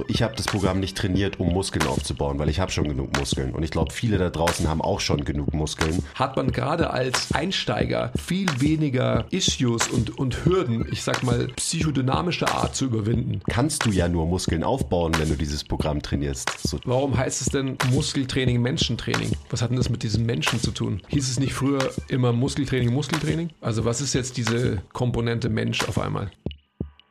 So, ich habe das Programm nicht trainiert, um Muskeln aufzubauen, weil ich habe schon genug Muskeln. Und ich glaube, viele da draußen haben auch schon genug Muskeln. Hat man gerade als Einsteiger viel weniger Issues und, und Hürden, ich sag mal, psychodynamischer Art zu überwinden. Kannst du ja nur Muskeln aufbauen, wenn du dieses Programm trainierst. So. Warum heißt es denn Muskeltraining, Menschentraining? Was hat denn das mit diesem Menschen zu tun? Hieß es nicht früher immer Muskeltraining, Muskeltraining? Also was ist jetzt diese Komponente Mensch auf einmal?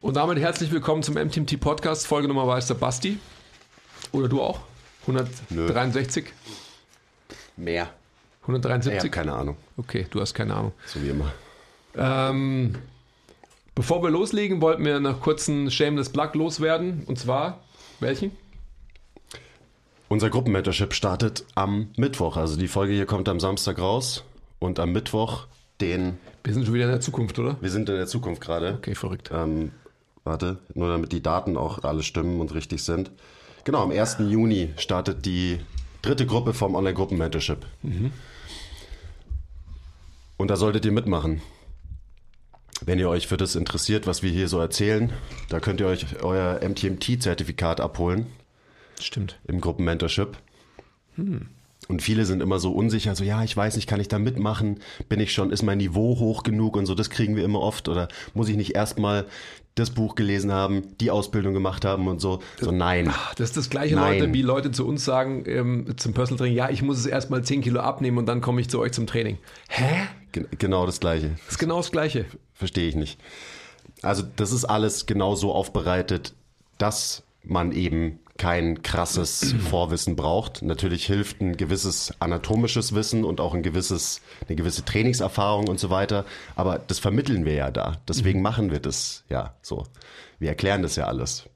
und damit herzlich willkommen zum MTMT Podcast. Folge Nummer war der Basti. Oder du auch? 163? Nö. Mehr. 173? Ich keine Ahnung. Okay, du hast keine Ahnung. So wie immer. Ähm, bevor wir loslegen, wollten wir noch kurz einen Shameless Plug loswerden. Und zwar, welchen? Unser Gruppenmentorship startet am Mittwoch. Also die Folge hier kommt am Samstag raus. Und am Mittwoch den... Wir sind schon wieder in der Zukunft, oder? Wir sind in der Zukunft gerade. Okay, verrückt. Ähm, warte, nur damit die Daten auch alle stimmen und richtig sind. Genau, am 1. Juni startet die dritte Gruppe vom Online-Gruppen-Mentorship. Mhm. Und da solltet ihr mitmachen. Wenn ihr euch für das interessiert, was wir hier so erzählen, da könnt ihr euch euer MTMT-Zertifikat abholen. Stimmt. Im Gruppenmentorship. Hm. Und viele sind immer so unsicher, so ja, ich weiß nicht, kann ich da mitmachen? Bin ich schon, ist mein Niveau hoch genug und so, das kriegen wir immer oft. Oder muss ich nicht erstmal das Buch gelesen haben, die Ausbildung gemacht haben und so. So nein. Ach, das ist das gleiche, nein. Leute, wie Leute zu uns sagen ähm, zum Personal Training, ja, ich muss es erstmal 10 Kilo abnehmen und dann komme ich zu euch zum Training. Hä? Gen genau das gleiche. Das ist genau das gleiche. Verstehe ich nicht. Also das ist alles genau so aufbereitet, dass man eben kein krasses Vorwissen braucht. Natürlich hilft ein gewisses anatomisches Wissen und auch ein gewisses, eine gewisse Trainingserfahrung und so weiter. Aber das vermitteln wir ja da. Deswegen mhm. machen wir das ja so. Wir erklären das ja alles.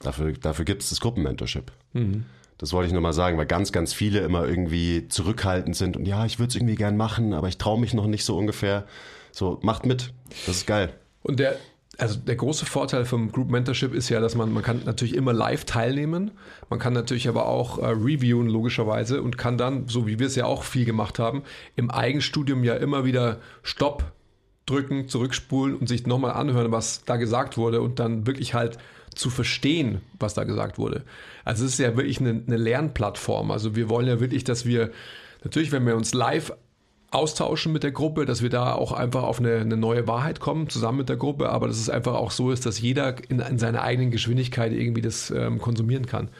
Dafür, dafür gibt es das Gruppenmentorship. Mhm. Das wollte ich nur mal sagen, weil ganz, ganz viele immer irgendwie zurückhaltend sind und ja, ich würde es irgendwie gern machen, aber ich traue mich noch nicht so ungefähr. So, macht mit. Das ist geil. Und der, also der große Vorteil vom Group Mentorship ist ja, dass man, man kann natürlich immer live teilnehmen, man kann natürlich aber auch äh, reviewen logischerweise und kann dann, so wie wir es ja auch viel gemacht haben, im Eigenstudium ja immer wieder Stopp drücken, zurückspulen und sich nochmal anhören, was da gesagt wurde und dann wirklich halt zu verstehen, was da gesagt wurde. Also es ist ja wirklich eine, eine Lernplattform. Also wir wollen ja wirklich, dass wir natürlich, wenn wir uns live austauschen mit der Gruppe, dass wir da auch einfach auf eine, eine, neue Wahrheit kommen, zusammen mit der Gruppe, aber dass es einfach auch so ist, dass jeder in, in seiner eigenen Geschwindigkeit irgendwie das ähm, konsumieren kann.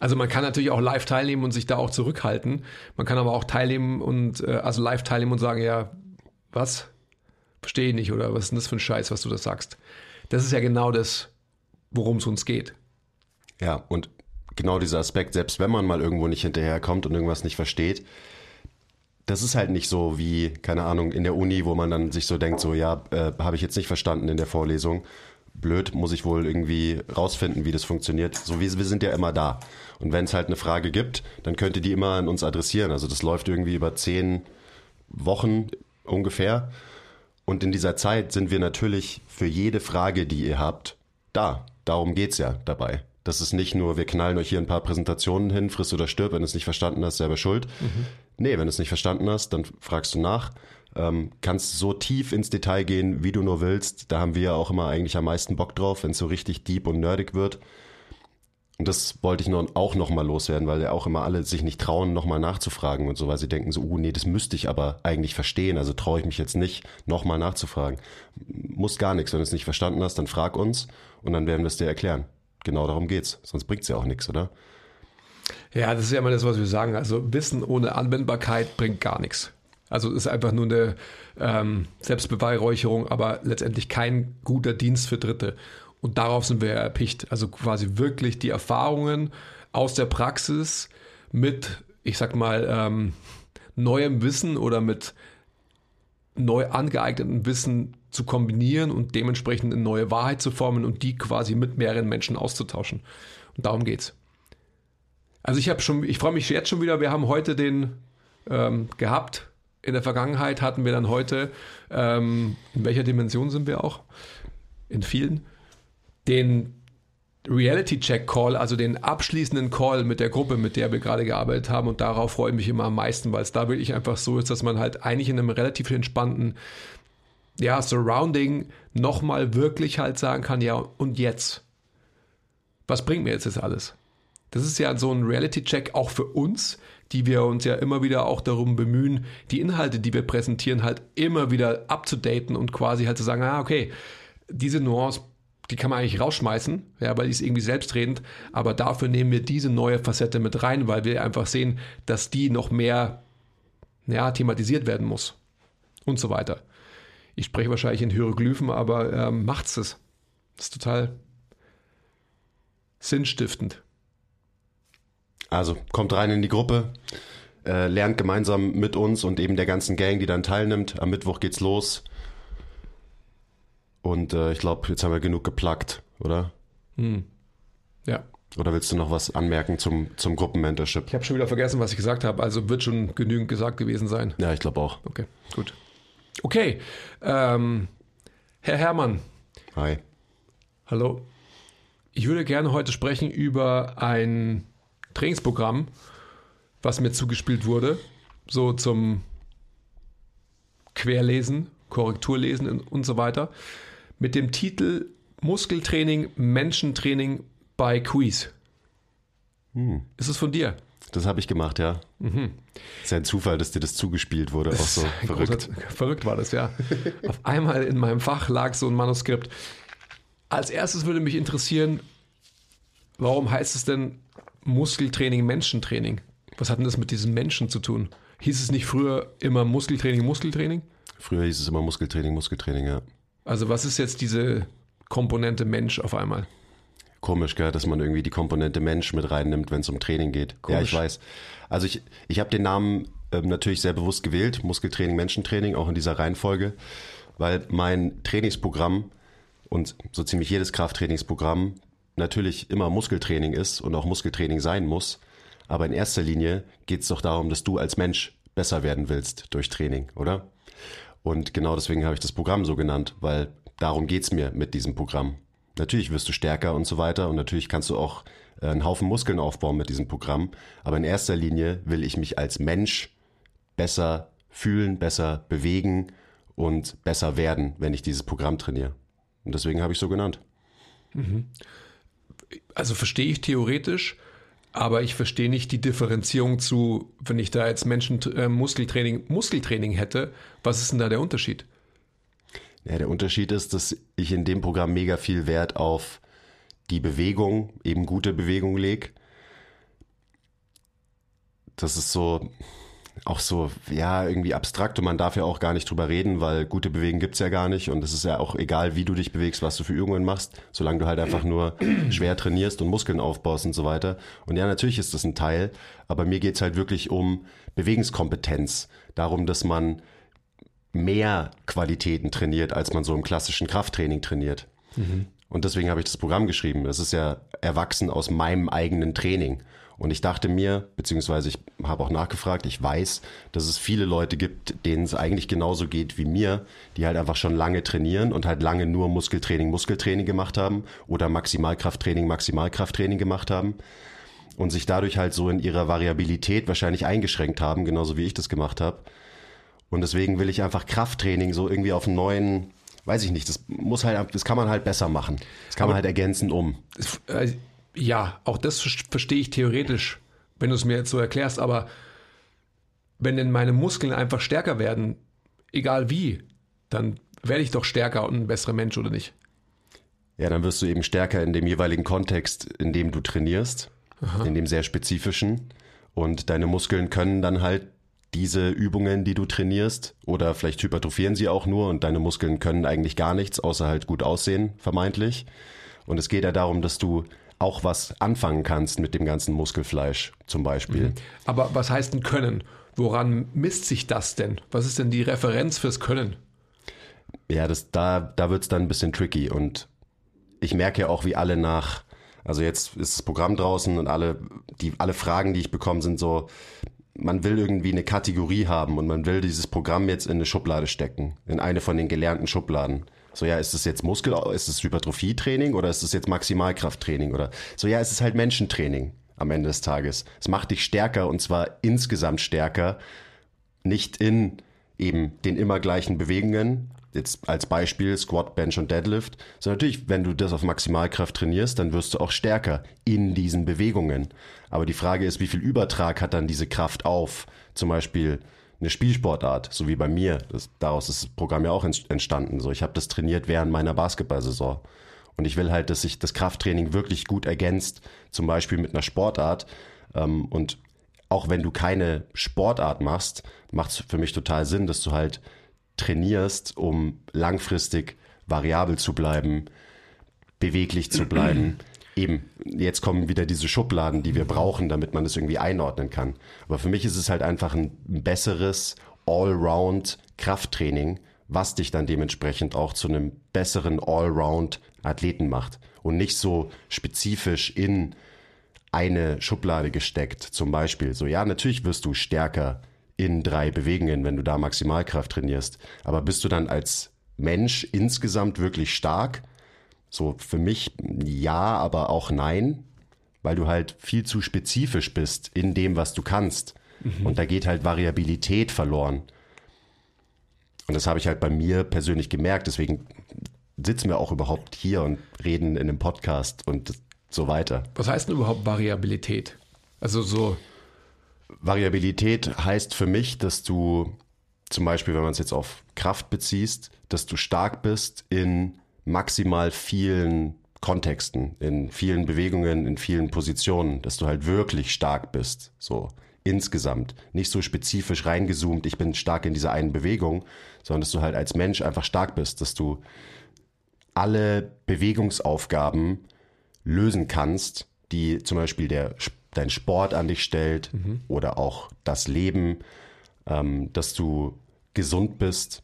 Also man kann natürlich auch live teilnehmen und sich da auch zurückhalten. Man kann aber auch teilnehmen und äh, also live teilnehmen und sagen, ja, was? Verstehe ich nicht oder was ist denn das für ein Scheiß, was du da sagst? Das ist ja genau das, worum es uns geht. Ja, und genau dieser Aspekt, selbst wenn man mal irgendwo nicht hinterherkommt und irgendwas nicht versteht, das ist halt nicht so wie, keine Ahnung, in der Uni, wo man dann sich so denkt, so ja, äh, habe ich jetzt nicht verstanden in der Vorlesung. Blöd, muss ich wohl irgendwie rausfinden, wie das funktioniert. So wie wir sind ja immer da. Und wenn es halt eine Frage gibt, dann könnt ihr die immer an uns adressieren. Also das läuft irgendwie über zehn Wochen ungefähr. Und in dieser Zeit sind wir natürlich für jede Frage, die ihr habt, da. Darum geht's ja dabei. Das ist nicht nur, wir knallen euch hier ein paar Präsentationen hin, friss oder stirb, wenn du es nicht verstanden hast, selber schuld. Mhm. Nee, wenn du es nicht verstanden hast, dann fragst du nach. Ähm, kannst so tief ins Detail gehen, wie du nur willst. Da haben wir ja auch immer eigentlich am meisten Bock drauf, wenn es so richtig deep und nerdig wird. Und das wollte ich nur auch nochmal loswerden, weil ja auch immer alle sich nicht trauen, nochmal nachzufragen und so, weil sie denken so, uh, nee, das müsste ich aber eigentlich verstehen, also traue ich mich jetzt nicht, nochmal nachzufragen. Muss gar nichts, wenn du es nicht verstanden hast, dann frag uns und dann werden wir es dir erklären genau darum geht's. Sonst bringt es ja auch nichts, oder? Ja, das ist ja immer das, was wir sagen. Also Wissen ohne Anwendbarkeit bringt gar nichts. Also es ist einfach nur eine ähm, Selbstbeweihräucherung, aber letztendlich kein guter Dienst für Dritte. Und darauf sind wir erpicht. Also quasi wirklich die Erfahrungen aus der Praxis mit, ich sag mal, ähm, neuem Wissen oder mit neu angeeignetem Wissen zu kombinieren und dementsprechend eine neue Wahrheit zu formen und die quasi mit mehreren Menschen auszutauschen. Und darum geht's. Also ich habe schon, ich freue mich jetzt schon wieder. Wir haben heute den ähm, gehabt. In der Vergangenheit hatten wir dann heute, ähm, in welcher Dimension sind wir auch? In vielen. Den Reality-Check-Call, also den abschließenden Call mit der Gruppe, mit der wir gerade gearbeitet haben. Und darauf freue ich mich immer am meisten, weil es da wirklich einfach so ist, dass man halt eigentlich in einem relativ entspannten ja, Surrounding nochmal wirklich halt sagen kann, ja, und jetzt? Was bringt mir jetzt das alles? Das ist ja so ein Reality-Check auch für uns, die wir uns ja immer wieder auch darum bemühen, die Inhalte, die wir präsentieren, halt immer wieder abzudaten und quasi halt zu sagen, ah, okay, diese Nuance die kann man eigentlich rausschmeißen, ja, weil die ist irgendwie selbstredend, aber dafür nehmen wir diese neue Facette mit rein, weil wir einfach sehen, dass die noch mehr ja, thematisiert werden muss und so weiter. Ich spreche wahrscheinlich in Hieroglyphen, aber ähm, macht's das. Das ist total sinnstiftend. Also kommt rein in die Gruppe, äh, lernt gemeinsam mit uns und eben der ganzen Gang, die dann teilnimmt. Am Mittwoch geht's los. Und äh, ich glaube, jetzt haben wir genug geplagt, oder? Hm. Ja. Oder willst du noch was anmerken zum, zum Gruppenmentorship? Ich habe schon wieder vergessen, was ich gesagt habe. Also wird schon genügend gesagt gewesen sein. Ja, ich glaube auch. Okay, gut. Okay. Ähm, Herr Herrmann. Hi. Hallo. Ich würde gerne heute sprechen über ein Trainingsprogramm, was mir zugespielt wurde. So zum Querlesen, Korrekturlesen und so weiter mit dem Titel Muskeltraining, Menschentraining bei Quiz. Hm. Ist es von dir? Das habe ich gemacht, ja. Mhm. Ist ja ein Zufall, dass dir das zugespielt wurde. Auch so verrückt. verrückt war das, ja. Auf einmal in meinem Fach lag so ein Manuskript. Als erstes würde mich interessieren, warum heißt es denn Muskeltraining, Menschentraining? Was hat denn das mit diesem Menschen zu tun? Hieß es nicht früher immer Muskeltraining, Muskeltraining? Früher hieß es immer Muskeltraining, Muskeltraining, ja. Also was ist jetzt diese Komponente Mensch auf einmal? Komisch, gell, dass man irgendwie die Komponente Mensch mit reinnimmt, wenn es um Training geht. Komisch. Ja, ich weiß. Also ich, ich habe den Namen ähm, natürlich sehr bewusst gewählt, Muskeltraining, Menschentraining, auch in dieser Reihenfolge, weil mein Trainingsprogramm und so ziemlich jedes Krafttrainingsprogramm natürlich immer Muskeltraining ist und auch Muskeltraining sein muss. Aber in erster Linie geht es doch darum, dass du als Mensch besser werden willst durch Training, oder? Und genau deswegen habe ich das Programm so genannt, weil darum geht's mir mit diesem Programm. Natürlich wirst du stärker und so weiter und natürlich kannst du auch äh, einen Haufen Muskeln aufbauen mit diesem Programm. Aber in erster Linie will ich mich als Mensch besser fühlen, besser bewegen und besser werden, wenn ich dieses Programm trainiere. Und deswegen habe ich so genannt. Mhm. Also verstehe ich theoretisch, aber ich verstehe nicht die Differenzierung zu, wenn ich da jetzt Menschen äh, Muskeltraining, Muskeltraining hätte, was ist denn da der Unterschied? Ja, der Unterschied ist, dass ich in dem Programm mega viel Wert auf die Bewegung, eben gute Bewegung lege. Das ist so, auch so, ja, irgendwie abstrakt und man darf ja auch gar nicht drüber reden, weil gute Bewegen gibt's ja gar nicht und es ist ja auch egal, wie du dich bewegst, was du für Übungen machst, solange du halt einfach nur schwer trainierst und Muskeln aufbaust und so weiter. Und ja, natürlich ist das ein Teil, aber mir geht's halt wirklich um Bewegungskompetenz, darum, dass man mehr Qualitäten trainiert, als man so im klassischen Krafttraining trainiert. Mhm. Und deswegen habe ich das Programm geschrieben. Es ist ja erwachsen aus meinem eigenen Training. Und ich dachte mir, beziehungsweise ich habe auch nachgefragt, ich weiß, dass es viele Leute gibt, denen es eigentlich genauso geht wie mir, die halt einfach schon lange trainieren und halt lange nur Muskeltraining, Muskeltraining gemacht haben oder Maximalkrafttraining, Maximalkrafttraining gemacht haben und sich dadurch halt so in ihrer Variabilität wahrscheinlich eingeschränkt haben, genauso wie ich das gemacht habe. Und deswegen will ich einfach Krafttraining so irgendwie auf einen neuen, weiß ich nicht, das muss halt, das kann man halt besser machen. Das kann Aber man halt ergänzen um. Äh, ja, auch das verstehe ich theoretisch, wenn du es mir jetzt so erklärst, aber wenn denn meine Muskeln einfach stärker werden, egal wie, dann werde ich doch stärker und ein besserer Mensch, oder nicht? Ja, dann wirst du eben stärker in dem jeweiligen Kontext, in dem du trainierst, Aha. in dem sehr spezifischen. Und deine Muskeln können dann halt diese Übungen, die du trainierst, oder vielleicht hypertrophieren sie auch nur und deine Muskeln können eigentlich gar nichts, außer halt gut aussehen, vermeintlich. Und es geht ja darum, dass du auch was anfangen kannst mit dem ganzen Muskelfleisch zum Beispiel. Mhm. Aber was heißt denn Können? Woran misst sich das denn? Was ist denn die Referenz fürs Können? Ja, das, da, da wird es dann ein bisschen tricky. Und ich merke ja auch, wie alle nach, also jetzt ist das Programm draußen und alle, die, alle Fragen, die ich bekomme, sind so, man will irgendwie eine Kategorie haben und man will dieses Programm jetzt in eine Schublade stecken, in eine von den gelernten Schubladen. So, ja, ist es jetzt Muskel, ist es Hypertrophietraining oder ist es jetzt Maximalkrafttraining oder so, ja, ist es halt Menschentraining am Ende des Tages. Es macht dich stärker und zwar insgesamt stärker, nicht in eben den immer gleichen Bewegungen, jetzt als Beispiel Squat, Bench und Deadlift, sondern natürlich, wenn du das auf Maximalkraft trainierst, dann wirst du auch stärker in diesen Bewegungen. Aber die Frage ist, wie viel Übertrag hat dann diese Kraft auf zum Beispiel eine Spielsportart, so wie bei mir. Das, daraus ist das Programm ja auch entstanden. So, ich habe das trainiert während meiner Basketballsaison. Und ich will halt, dass sich das Krafttraining wirklich gut ergänzt, zum Beispiel mit einer Sportart. Ähm, und auch wenn du keine Sportart machst, macht es für mich total Sinn, dass du halt trainierst, um langfristig variabel zu bleiben, beweglich zu bleiben. Eben, jetzt kommen wieder diese Schubladen, die wir brauchen, damit man es irgendwie einordnen kann. Aber für mich ist es halt einfach ein besseres Allround Krafttraining, was dich dann dementsprechend auch zu einem besseren Allround Athleten macht und nicht so spezifisch in eine Schublade gesteckt. Zum Beispiel so, ja, natürlich wirst du stärker in drei Bewegungen, wenn du da Maximalkraft trainierst. Aber bist du dann als Mensch insgesamt wirklich stark? So für mich ja, aber auch nein, weil du halt viel zu spezifisch bist in dem, was du kannst. Mhm. Und da geht halt Variabilität verloren. Und das habe ich halt bei mir persönlich gemerkt. Deswegen sitzen wir auch überhaupt hier und reden in einem Podcast und so weiter. Was heißt denn überhaupt Variabilität? Also so Variabilität heißt für mich, dass du zum Beispiel, wenn man es jetzt auf Kraft beziehst, dass du stark bist in maximal vielen Kontexten, in vielen Bewegungen, in vielen Positionen, dass du halt wirklich stark bist, so insgesamt. Nicht so spezifisch reingezoomt, ich bin stark in dieser einen Bewegung, sondern dass du halt als Mensch einfach stark bist, dass du alle Bewegungsaufgaben lösen kannst, die zum Beispiel der dein Sport an dich stellt mhm. oder auch das Leben, ähm, dass du gesund bist,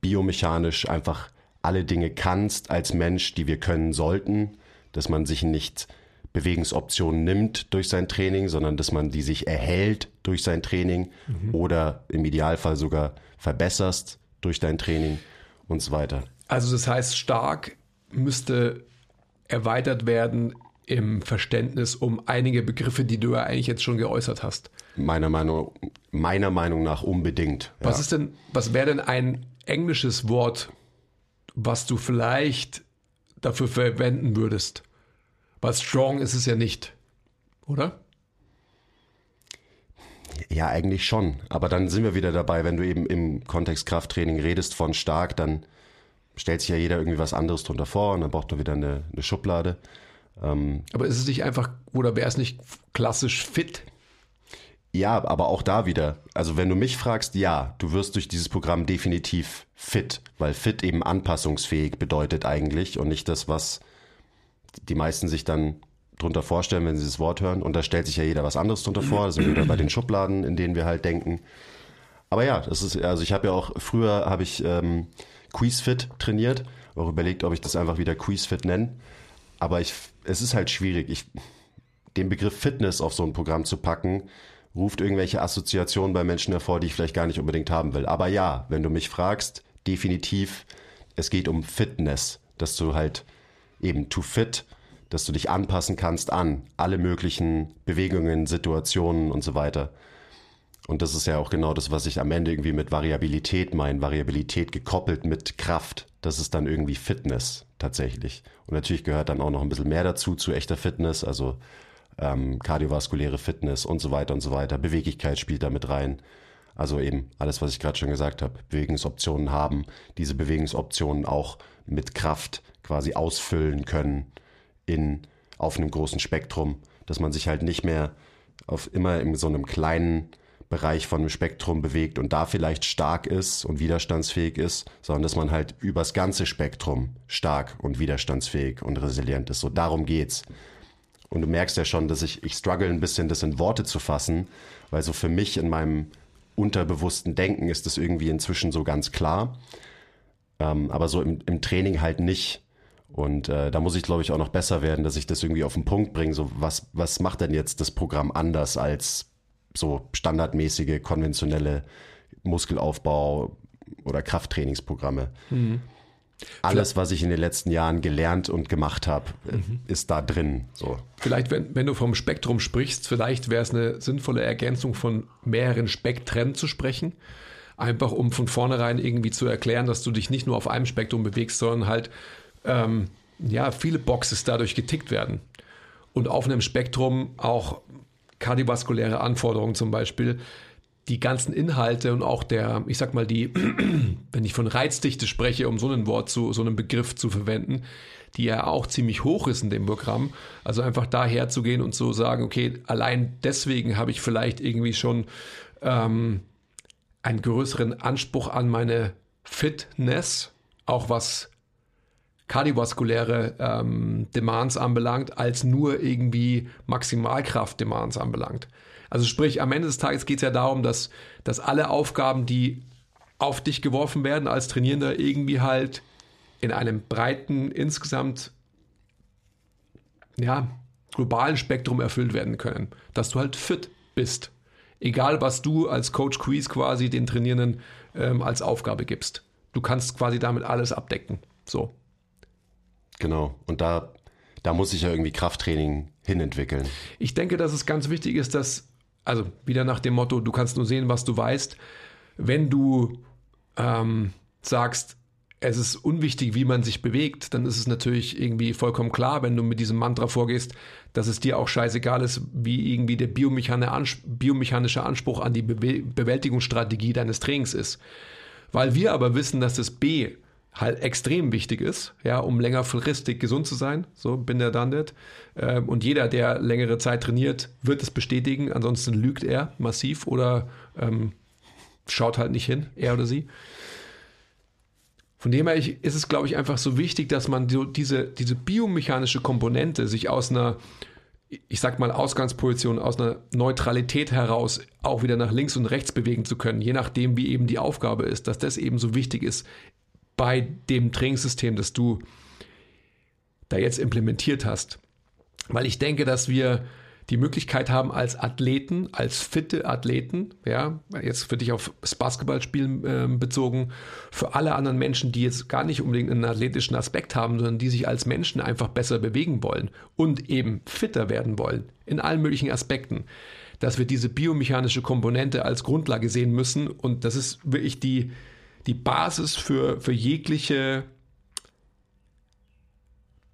biomechanisch einfach alle Dinge kannst als Mensch, die wir können sollten, dass man sich nicht Bewegungsoptionen nimmt durch sein Training, sondern dass man die sich erhält durch sein Training mhm. oder im Idealfall sogar verbesserst durch dein Training und so weiter. Also das heißt, stark müsste erweitert werden im Verständnis um einige Begriffe, die du ja eigentlich jetzt schon geäußert hast. Meiner Meinung, meiner Meinung nach unbedingt. Was ja. ist denn, was wäre denn ein englisches Wort, was du vielleicht dafür verwenden würdest? Weil strong ist es ja nicht, oder? Ja, eigentlich schon. Aber dann sind wir wieder dabei, wenn du eben im Kontext Krafttraining redest von stark, dann stellt sich ja jeder irgendwie was anderes drunter vor und dann braucht man wieder eine, eine Schublade. Ähm, aber ist es nicht einfach, oder wäre es nicht klassisch fit? Ja, aber auch da wieder. Also wenn du mich fragst, ja, du wirst durch dieses Programm definitiv fit, weil fit eben anpassungsfähig bedeutet eigentlich und nicht das, was die meisten sich dann drunter vorstellen, wenn sie das Wort hören. Und da stellt sich ja jeder was anderes drunter vor. Da sind wir wieder bei den Schubladen, in denen wir halt denken. Aber ja, das ist, also ich habe ja auch, früher habe ich ähm, Quizfit trainiert, auch überlegt, ob ich das einfach wieder Quizfit nenne. Aber ich, es ist halt schwierig. Ich, den Begriff Fitness auf so ein Programm zu packen, ruft irgendwelche Assoziationen bei Menschen hervor, die ich vielleicht gar nicht unbedingt haben will. Aber ja, wenn du mich fragst, definitiv, es geht um Fitness, dass du halt eben to fit, dass du dich anpassen kannst an alle möglichen Bewegungen, Situationen und so weiter. Und das ist ja auch genau das, was ich am Ende irgendwie mit Variabilität meine. Variabilität gekoppelt mit Kraft. Das ist dann irgendwie Fitness tatsächlich. Und natürlich gehört dann auch noch ein bisschen mehr dazu zu echter Fitness, also ähm, kardiovaskuläre Fitness und so weiter und so weiter. Beweglichkeit spielt da mit rein. Also eben alles, was ich gerade schon gesagt habe. Bewegungsoptionen haben, diese Bewegungsoptionen auch mit Kraft quasi ausfüllen können in, auf einem großen Spektrum, dass man sich halt nicht mehr auf immer in so einem kleinen Bereich von einem Spektrum bewegt und da vielleicht stark ist und widerstandsfähig ist, sondern dass man halt übers ganze Spektrum stark und widerstandsfähig und resilient ist. So darum geht's. Und du merkst ja schon, dass ich, ich struggle ein bisschen, das in Worte zu fassen, weil so für mich in meinem unterbewussten Denken ist das irgendwie inzwischen so ganz klar. Ähm, aber so im, im Training halt nicht. Und äh, da muss ich, glaube ich, auch noch besser werden, dass ich das irgendwie auf den Punkt bringe. So, was, was macht denn jetzt das Programm anders als so standardmäßige, konventionelle Muskelaufbau oder Krafttrainingsprogramme? Mhm. Alles, was ich in den letzten Jahren gelernt und gemacht habe, mhm. ist da drin. So. Vielleicht, wenn, wenn du vom Spektrum sprichst, vielleicht wäre es eine sinnvolle Ergänzung von mehreren Spektren zu sprechen. Einfach um von vornherein irgendwie zu erklären, dass du dich nicht nur auf einem Spektrum bewegst, sondern halt ähm, ja, viele Boxes dadurch getickt werden. Und auf einem Spektrum auch kardiovaskuläre Anforderungen zum Beispiel, die ganzen Inhalte und auch der, ich sag mal, die, wenn ich von Reizdichte spreche, um so ein Wort zu, so einen Begriff zu verwenden, die ja auch ziemlich hoch ist in dem Programm. Also einfach daher zu gehen und zu sagen, okay, allein deswegen habe ich vielleicht irgendwie schon ähm, einen größeren Anspruch an meine Fitness, auch was kardiovaskuläre ähm, Demands anbelangt, als nur irgendwie Maximalkraft-Demands anbelangt. Also sprich, am Ende des Tages geht es ja darum, dass, dass alle Aufgaben, die auf dich geworfen werden als Trainierender, irgendwie halt in einem breiten, insgesamt, ja, globalen Spektrum erfüllt werden können. Dass du halt fit bist. Egal, was du als Coach Quiz quasi den Trainierenden ähm, als Aufgabe gibst. Du kannst quasi damit alles abdecken. So. Genau. Und da, da muss sich ja irgendwie Krafttraining hinentwickeln. Ich denke, dass es ganz wichtig ist, dass, also wieder nach dem Motto, du kannst nur sehen, was du weißt, wenn du ähm, sagst, es ist unwichtig, wie man sich bewegt, dann ist es natürlich irgendwie vollkommen klar, wenn du mit diesem Mantra vorgehst, dass es dir auch scheißegal ist, wie irgendwie der biomechanische Anspruch an die Bewältigungsstrategie deines Trainings ist. Weil wir aber wissen, dass das B halt extrem wichtig ist, ja, um längerfristig gesund zu sein. So bin der that. Ähm, und jeder, der längere Zeit trainiert, wird es bestätigen. Ansonsten lügt er massiv oder ähm, schaut halt nicht hin, er oder sie. Von dem her ist es, glaube ich, einfach so wichtig, dass man so diese, diese biomechanische Komponente sich aus einer, ich sag mal, Ausgangsposition, aus einer Neutralität heraus auch wieder nach links und rechts bewegen zu können, je nachdem, wie eben die Aufgabe ist, dass das eben so wichtig ist bei dem Trainingssystem, das du da jetzt implementiert hast. Weil ich denke, dass wir die Möglichkeit haben, als Athleten, als fitte Athleten, ja, jetzt für dich auf das Basketballspielen äh, bezogen, für alle anderen Menschen, die jetzt gar nicht unbedingt einen athletischen Aspekt haben, sondern die sich als Menschen einfach besser bewegen wollen und eben fitter werden wollen, in allen möglichen Aspekten, dass wir diese biomechanische Komponente als Grundlage sehen müssen und das ist wirklich die, die Basis für, für jegliche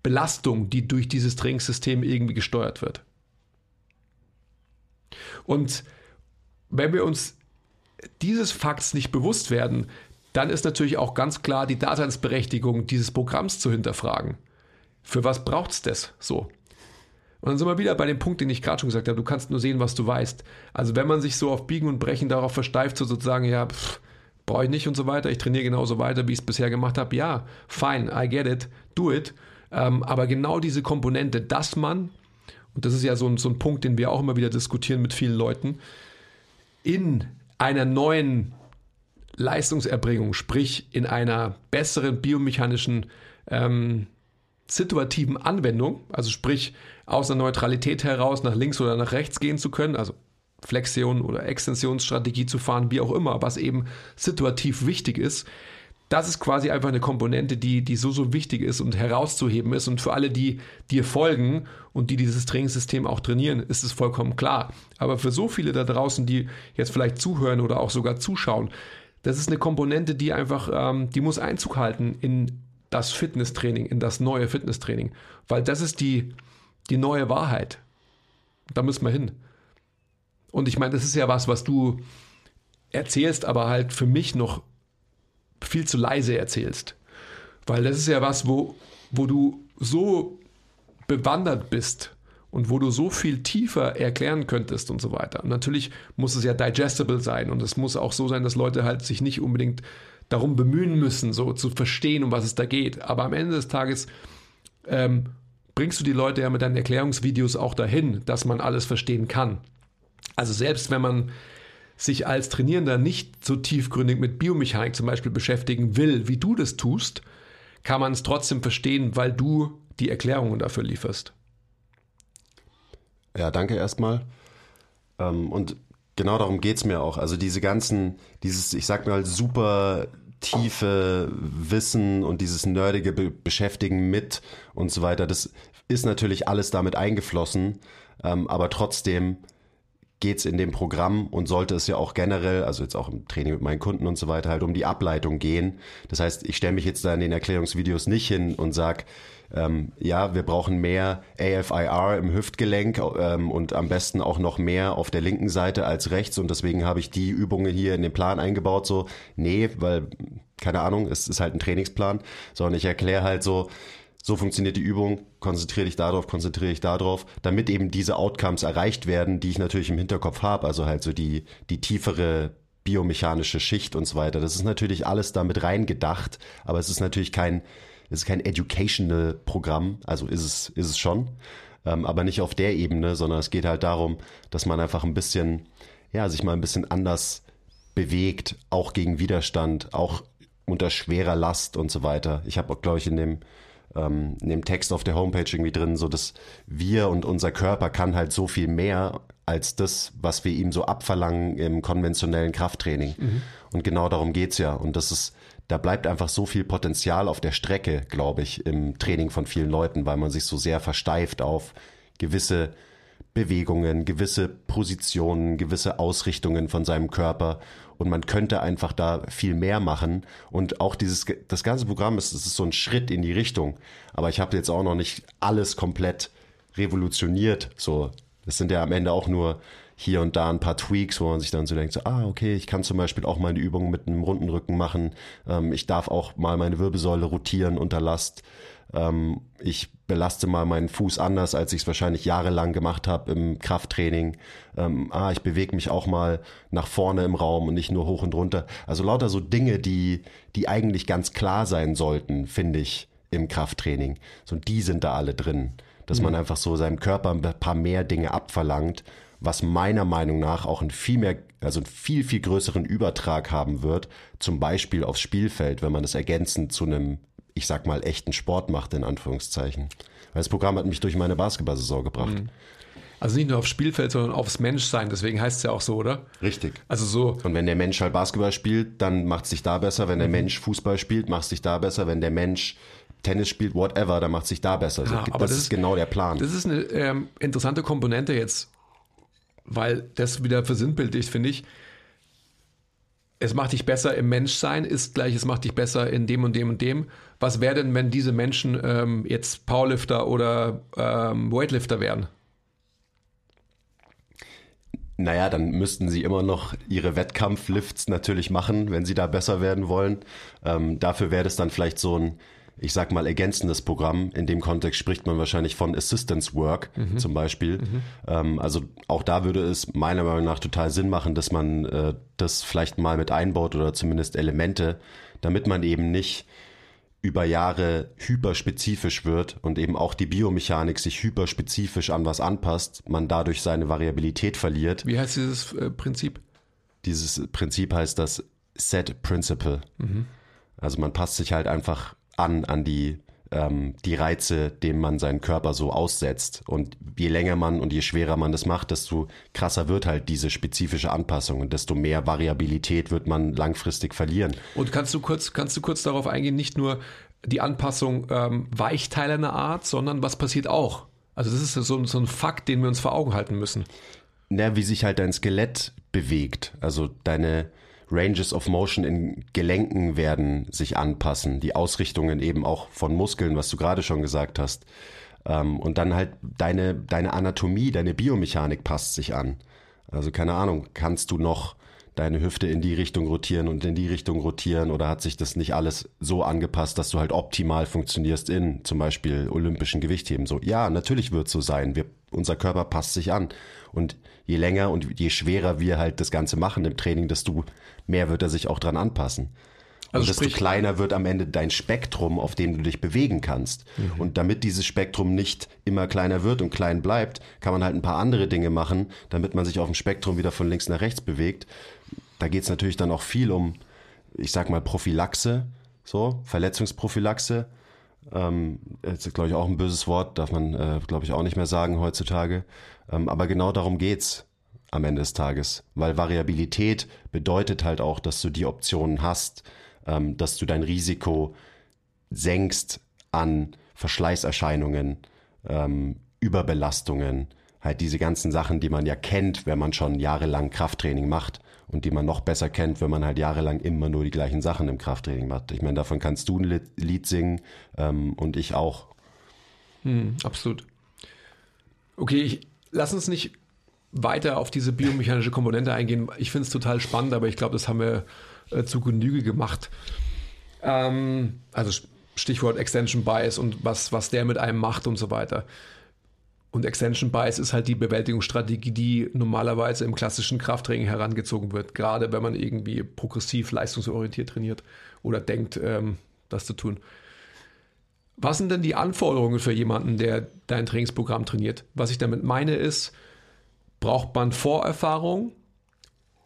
Belastung, die durch dieses Trainingssystem irgendwie gesteuert wird. Und wenn wir uns dieses Fakts nicht bewusst werden, dann ist natürlich auch ganz klar die Daseinsberechtigung dieses Programms zu hinterfragen. Für was braucht es das so? Und dann sind wir wieder bei dem Punkt, den ich gerade schon gesagt habe, du kannst nur sehen, was du weißt. Also wenn man sich so auf Biegen und Brechen darauf versteift, so sozusagen, ja, pff, brauche ich nicht und so weiter, ich trainiere genauso weiter, wie ich es bisher gemacht habe, ja, fine, I get it, do it. Ähm, aber genau diese Komponente, dass man, und das ist ja so ein, so ein Punkt, den wir auch immer wieder diskutieren mit vielen Leuten, in einer neuen Leistungserbringung, sprich in einer besseren biomechanischen ähm, situativen Anwendung, also sprich aus einer Neutralität heraus nach links oder nach rechts gehen zu können, also Flexion oder Extensionsstrategie zu fahren, wie auch immer, was eben situativ wichtig ist. Das ist quasi einfach eine Komponente, die, die so, so wichtig ist und herauszuheben ist. Und für alle, die dir folgen und die dieses Trainingssystem auch trainieren, ist es vollkommen klar. Aber für so viele da draußen, die jetzt vielleicht zuhören oder auch sogar zuschauen, das ist eine Komponente, die einfach, ähm, die muss Einzug halten in das Fitnesstraining, in das neue Fitnesstraining. Weil das ist die, die neue Wahrheit. Da müssen wir hin. Und ich meine, das ist ja was, was du erzählst, aber halt für mich noch viel zu leise erzählst. Weil das ist ja was, wo, wo du so bewandert bist und wo du so viel tiefer erklären könntest und so weiter. Und natürlich muss es ja digestible sein und es muss auch so sein, dass Leute halt sich nicht unbedingt darum bemühen müssen, so zu verstehen, um was es da geht. Aber am Ende des Tages ähm, bringst du die Leute ja mit deinen Erklärungsvideos auch dahin, dass man alles verstehen kann. Also selbst wenn man sich als Trainierender nicht so tiefgründig mit Biomechanik zum Beispiel beschäftigen will, wie du das tust, kann man es trotzdem verstehen, weil du die Erklärungen dafür lieferst. Ja, danke erstmal. Ähm, und genau darum geht es mir auch. Also diese ganzen, dieses, ich sag mal, super tiefe Wissen und dieses nerdige Be Beschäftigen mit und so weiter, das ist natürlich alles damit eingeflossen, ähm, aber trotzdem geht es in dem Programm und sollte es ja auch generell, also jetzt auch im Training mit meinen Kunden und so weiter, halt um die Ableitung gehen. Das heißt, ich stelle mich jetzt da in den Erklärungsvideos nicht hin und sage, ähm, ja, wir brauchen mehr AFIR im Hüftgelenk ähm, und am besten auch noch mehr auf der linken Seite als rechts und deswegen habe ich die Übungen hier in den Plan eingebaut. So, nee, weil, keine Ahnung, es ist halt ein Trainingsplan, sondern ich erkläre halt so, so funktioniert die Übung, konzentriere dich darauf, konzentriere dich darauf, damit eben diese Outcomes erreicht werden, die ich natürlich im Hinterkopf habe, also halt so die, die tiefere biomechanische Schicht und so weiter. Das ist natürlich alles damit reingedacht, aber es ist natürlich kein, es ist kein educational Programm, also ist es, ist es schon, ähm, aber nicht auf der Ebene, sondern es geht halt darum, dass man einfach ein bisschen, ja, sich mal ein bisschen anders bewegt, auch gegen Widerstand, auch unter schwerer Last und so weiter. Ich habe, glaube ich, in dem ähm, in dem Text auf der Homepage irgendwie drin, so dass wir und unser Körper kann halt so viel mehr als das, was wir ihm so abverlangen im konventionellen Krafttraining. Mhm. Und genau darum geht's ja. Und das ist, da bleibt einfach so viel Potenzial auf der Strecke, glaube ich, im Training von vielen Leuten, weil man sich so sehr versteift auf gewisse Bewegungen, gewisse Positionen, gewisse Ausrichtungen von seinem Körper und man könnte einfach da viel mehr machen und auch dieses das ganze Programm ist, ist so ein Schritt in die Richtung, aber ich habe jetzt auch noch nicht alles komplett revolutioniert, so das sind ja am Ende auch nur hier und da ein paar Tweaks, wo man sich dann so denkt, so, ah, okay, ich kann zum Beispiel auch meine Übungen mit einem runden Rücken machen. Ähm, ich darf auch mal meine Wirbelsäule rotieren unter Last. Ähm, ich belaste mal meinen Fuß anders, als ich es wahrscheinlich jahrelang gemacht habe im Krafttraining. Ähm, ah, ich bewege mich auch mal nach vorne im Raum und nicht nur hoch und runter. Also lauter so Dinge, die, die eigentlich ganz klar sein sollten, finde ich, im Krafttraining. So, die sind da alle drin. Dass mhm. man einfach so seinem Körper ein paar mehr Dinge abverlangt, was meiner Meinung nach auch ein viel mehr, also einen viel, viel größeren Übertrag haben wird, zum Beispiel aufs Spielfeld, wenn man das ergänzend zu einem ich sag mal, echten Sport macht, in Anführungszeichen. Weil das Programm hat mich durch meine Basketballsaison gebracht. Mhm. Also nicht nur aufs Spielfeld, sondern aufs Menschsein, deswegen heißt es ja auch so, oder? Richtig. Also so. Und wenn der Mensch halt Basketball spielt, dann macht es sich da besser. Wenn der mhm. Mensch Fußball spielt, macht es sich da besser. Wenn der Mensch Tennis spielt, whatever, dann macht es sich da besser. Ja, also, aber das, das ist genau der Plan. Das ist eine ähm, interessante Komponente jetzt, weil das wieder versinnbildlicht, finde ich es macht dich besser im Menschsein, ist gleich, es macht dich besser in dem und dem und dem. Was wäre denn, wenn diese Menschen ähm, jetzt Powerlifter oder ähm, Weightlifter wären? Naja, dann müssten sie immer noch ihre Wettkampflifts natürlich machen, wenn sie da besser werden wollen. Ähm, dafür wäre das dann vielleicht so ein ich sag mal, ergänzendes Programm. In dem Kontext spricht man wahrscheinlich von Assistance Work mhm. zum Beispiel. Mhm. Ähm, also auch da würde es meiner Meinung nach total Sinn machen, dass man äh, das vielleicht mal mit einbaut oder zumindest Elemente, damit man eben nicht über Jahre hyperspezifisch wird und eben auch die Biomechanik sich hyperspezifisch an was anpasst, man dadurch seine Variabilität verliert. Wie heißt dieses äh, Prinzip? Dieses Prinzip heißt das Set Principle. Mhm. Also man passt sich halt einfach an, an die, ähm, die Reize, denen man seinen Körper so aussetzt. Und je länger man und je schwerer man das macht, desto krasser wird halt diese spezifische Anpassung und desto mehr Variabilität wird man langfristig verlieren. Und kannst du kurz, kannst du kurz darauf eingehen, nicht nur die Anpassung ähm, weichteilender Art, sondern was passiert auch? Also das ist so, so ein Fakt, den wir uns vor Augen halten müssen. Na, wie sich halt dein Skelett bewegt. Also deine, Ranges of Motion in Gelenken werden sich anpassen, die Ausrichtungen eben auch von Muskeln, was du gerade schon gesagt hast. Ähm, und dann halt deine, deine Anatomie, deine Biomechanik passt sich an. Also keine Ahnung, kannst du noch deine Hüfte in die Richtung rotieren und in die Richtung rotieren oder hat sich das nicht alles so angepasst, dass du halt optimal funktionierst in zum Beispiel olympischen Gewichtheben? So, ja, natürlich wird es so sein. Wir unser Körper passt sich an. Und je länger und je schwerer wir halt das Ganze machen im Training, desto mehr wird er sich auch dran anpassen. Also und desto sprich, kleiner wird am Ende dein Spektrum, auf dem du dich bewegen kannst. Mhm. Und damit dieses Spektrum nicht immer kleiner wird und klein bleibt, kann man halt ein paar andere Dinge machen, damit man sich auf dem Spektrum wieder von links nach rechts bewegt. Da geht es natürlich dann auch viel um, ich sag mal, Prophylaxe, so, Verletzungsprophylaxe. Ähm, ist, glaube ich, auch ein böses Wort, darf man, äh, glaube ich, auch nicht mehr sagen heutzutage. Ähm, aber genau darum geht's am Ende des Tages. Weil Variabilität bedeutet halt auch, dass du die Optionen hast, ähm, dass du dein Risiko senkst an Verschleißerscheinungen, ähm, Überbelastungen, halt diese ganzen Sachen, die man ja kennt, wenn man schon jahrelang Krafttraining macht und die man noch besser kennt, wenn man halt jahrelang immer nur die gleichen Sachen im Krafttraining macht. Ich meine, davon kannst du ein Lied singen ähm, und ich auch. Hm, absolut. Okay, ich, lass uns nicht weiter auf diese biomechanische Komponente eingehen. Ich finde es total spannend, aber ich glaube, das haben wir äh, zu Genüge gemacht. Ähm, also Stichwort Extension Bias und was, was der mit einem macht und so weiter. Und Extension Bias ist halt die Bewältigungsstrategie, die normalerweise im klassischen Krafttraining herangezogen wird, gerade wenn man irgendwie progressiv leistungsorientiert trainiert oder denkt, ähm, das zu tun. Was sind denn die Anforderungen für jemanden, der dein Trainingsprogramm trainiert? Was ich damit meine ist, braucht man Vorerfahrung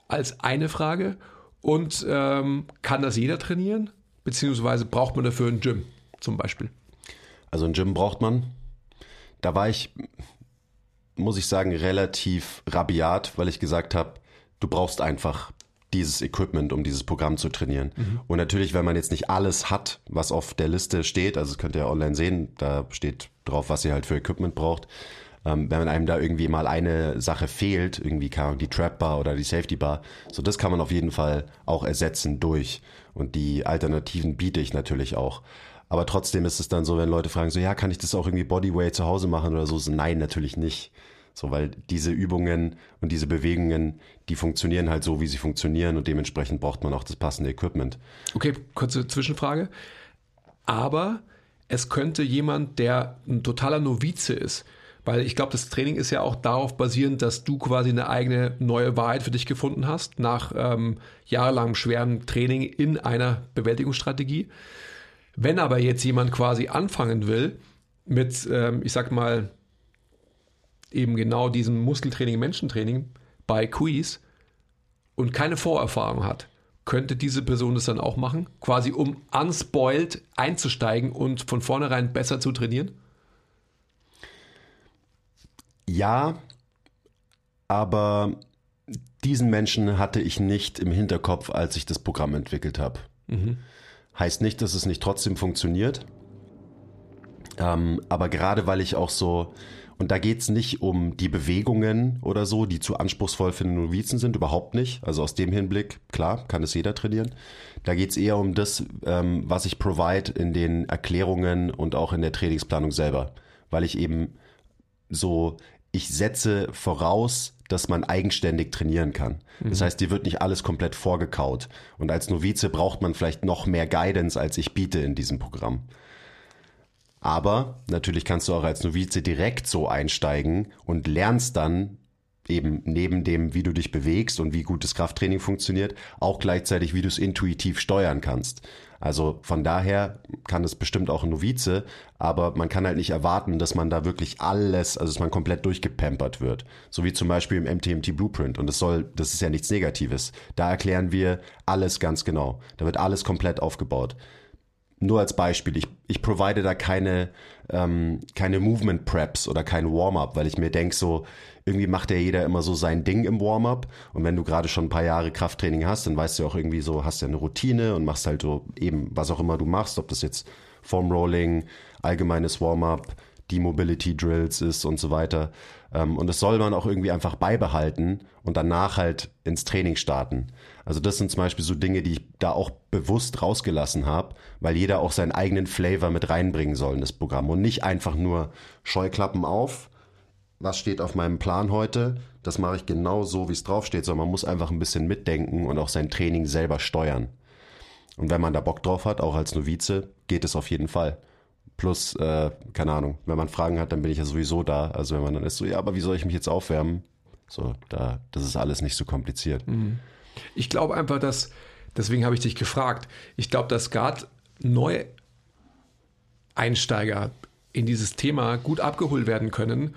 als eine Frage und ähm, kann das jeder trainieren? Beziehungsweise braucht man dafür ein Gym zum Beispiel? Also ein Gym braucht man. Da war ich, muss ich sagen, relativ rabiat, weil ich gesagt habe, du brauchst einfach dieses Equipment, um dieses Programm zu trainieren. Mhm. Und natürlich, wenn man jetzt nicht alles hat, was auf der Liste steht, also das könnt ihr online sehen, da steht drauf, was ihr halt für Equipment braucht. Ähm, wenn einem da irgendwie mal eine Sache fehlt, irgendwie kann die Trap Bar oder die Safety Bar, so das kann man auf jeden Fall auch ersetzen durch. Und die Alternativen biete ich natürlich auch. Aber trotzdem ist es dann so, wenn Leute fragen, so ja, kann ich das auch irgendwie Bodyweight zu Hause machen oder so? so nein, natürlich nicht. So, weil diese Übungen und diese Bewegungen, die funktionieren halt so, wie sie funktionieren und dementsprechend braucht man auch das passende Equipment. Okay, kurze Zwischenfrage. Aber es könnte jemand, der ein totaler Novize ist, weil ich glaube, das Training ist ja auch darauf basierend, dass du quasi eine eigene neue Wahrheit für dich gefunden hast, nach ähm, jahrelangem schweren Training in einer Bewältigungsstrategie. Wenn aber jetzt jemand quasi anfangen will mit, ähm, ich sag mal, eben genau diesem Muskeltraining, Menschentraining bei Quiz und keine Vorerfahrung hat, könnte diese Person das dann auch machen, quasi um unspoiled einzusteigen und von vornherein besser zu trainieren? Ja, aber diesen Menschen hatte ich nicht im Hinterkopf, als ich das Programm entwickelt habe. Mhm. Heißt nicht, dass es nicht trotzdem funktioniert. Ähm, aber gerade weil ich auch so, und da geht es nicht um die Bewegungen oder so, die zu anspruchsvoll für Novizen sind, überhaupt nicht. Also aus dem Hinblick, klar, kann es jeder trainieren. Da geht es eher um das, ähm, was ich provide in den Erklärungen und auch in der Trainingsplanung selber. Weil ich eben so ich setze voraus, dass man eigenständig trainieren kann. Das mhm. heißt, dir wird nicht alles komplett vorgekaut. Und als Novize braucht man vielleicht noch mehr Guidance, als ich biete in diesem Programm. Aber natürlich kannst du auch als Novize direkt so einsteigen und lernst dann eben neben dem, wie du dich bewegst und wie gutes Krafttraining funktioniert, auch gleichzeitig, wie du es intuitiv steuern kannst. Also von daher kann es bestimmt auch ein Novize, aber man kann halt nicht erwarten, dass man da wirklich alles, also dass man komplett durchgepampert wird. So wie zum Beispiel im MTMT Blueprint. Und das soll, das ist ja nichts Negatives. Da erklären wir alles ganz genau. Da wird alles komplett aufgebaut nur als Beispiel, ich, ich provide da keine, ähm, keine Movement Preps oder kein Warm-up, weil ich mir denke, so, irgendwie macht ja jeder immer so sein Ding im Warm-up. Und wenn du gerade schon ein paar Jahre Krafttraining hast, dann weißt du auch irgendwie so, hast ja eine Routine und machst halt so eben, was auch immer du machst, ob das jetzt Form Rolling, allgemeines Warm-up, die Mobility Drills ist und so weiter. Ähm, und das soll man auch irgendwie einfach beibehalten und danach halt ins Training starten. Also das sind zum Beispiel so Dinge, die ich da auch bewusst rausgelassen habe, weil jeder auch seinen eigenen Flavor mit reinbringen soll in das Programm und nicht einfach nur Scheuklappen auf. Was steht auf meinem Plan heute? Das mache ich genau so, wie es draufsteht, sondern man muss einfach ein bisschen mitdenken und auch sein Training selber steuern. Und wenn man da Bock drauf hat, auch als Novize, geht es auf jeden Fall Plus, äh, keine Ahnung, wenn man Fragen hat, dann bin ich ja sowieso da. Also wenn man dann ist so, ja, aber wie soll ich mich jetzt aufwärmen? So, da, das ist alles nicht so kompliziert. Mhm. Ich glaube einfach, dass, deswegen habe ich dich gefragt, ich glaube, dass gerade Neueinsteiger in dieses Thema gut abgeholt werden können,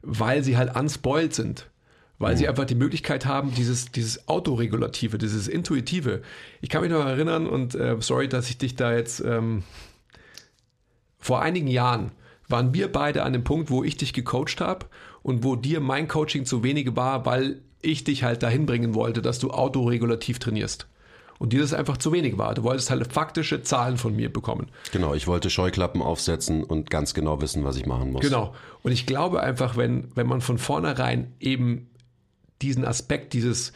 weil sie halt unspoiled sind. Weil mhm. sie einfach die Möglichkeit haben, dieses, dieses Autoregulative, dieses Intuitive. Ich kann mich noch erinnern und äh, sorry, dass ich dich da jetzt ähm, vor einigen Jahren waren wir beide an dem Punkt, wo ich dich gecoacht habe und wo dir mein Coaching zu wenig war, weil ich dich halt dahin bringen wollte, dass du autoregulativ trainierst. Und dir das einfach zu wenig war. Du wolltest halt faktische Zahlen von mir bekommen. Genau, ich wollte Scheuklappen aufsetzen und ganz genau wissen, was ich machen muss. Genau. Und ich glaube einfach, wenn, wenn man von vornherein eben diesen Aspekt, dieses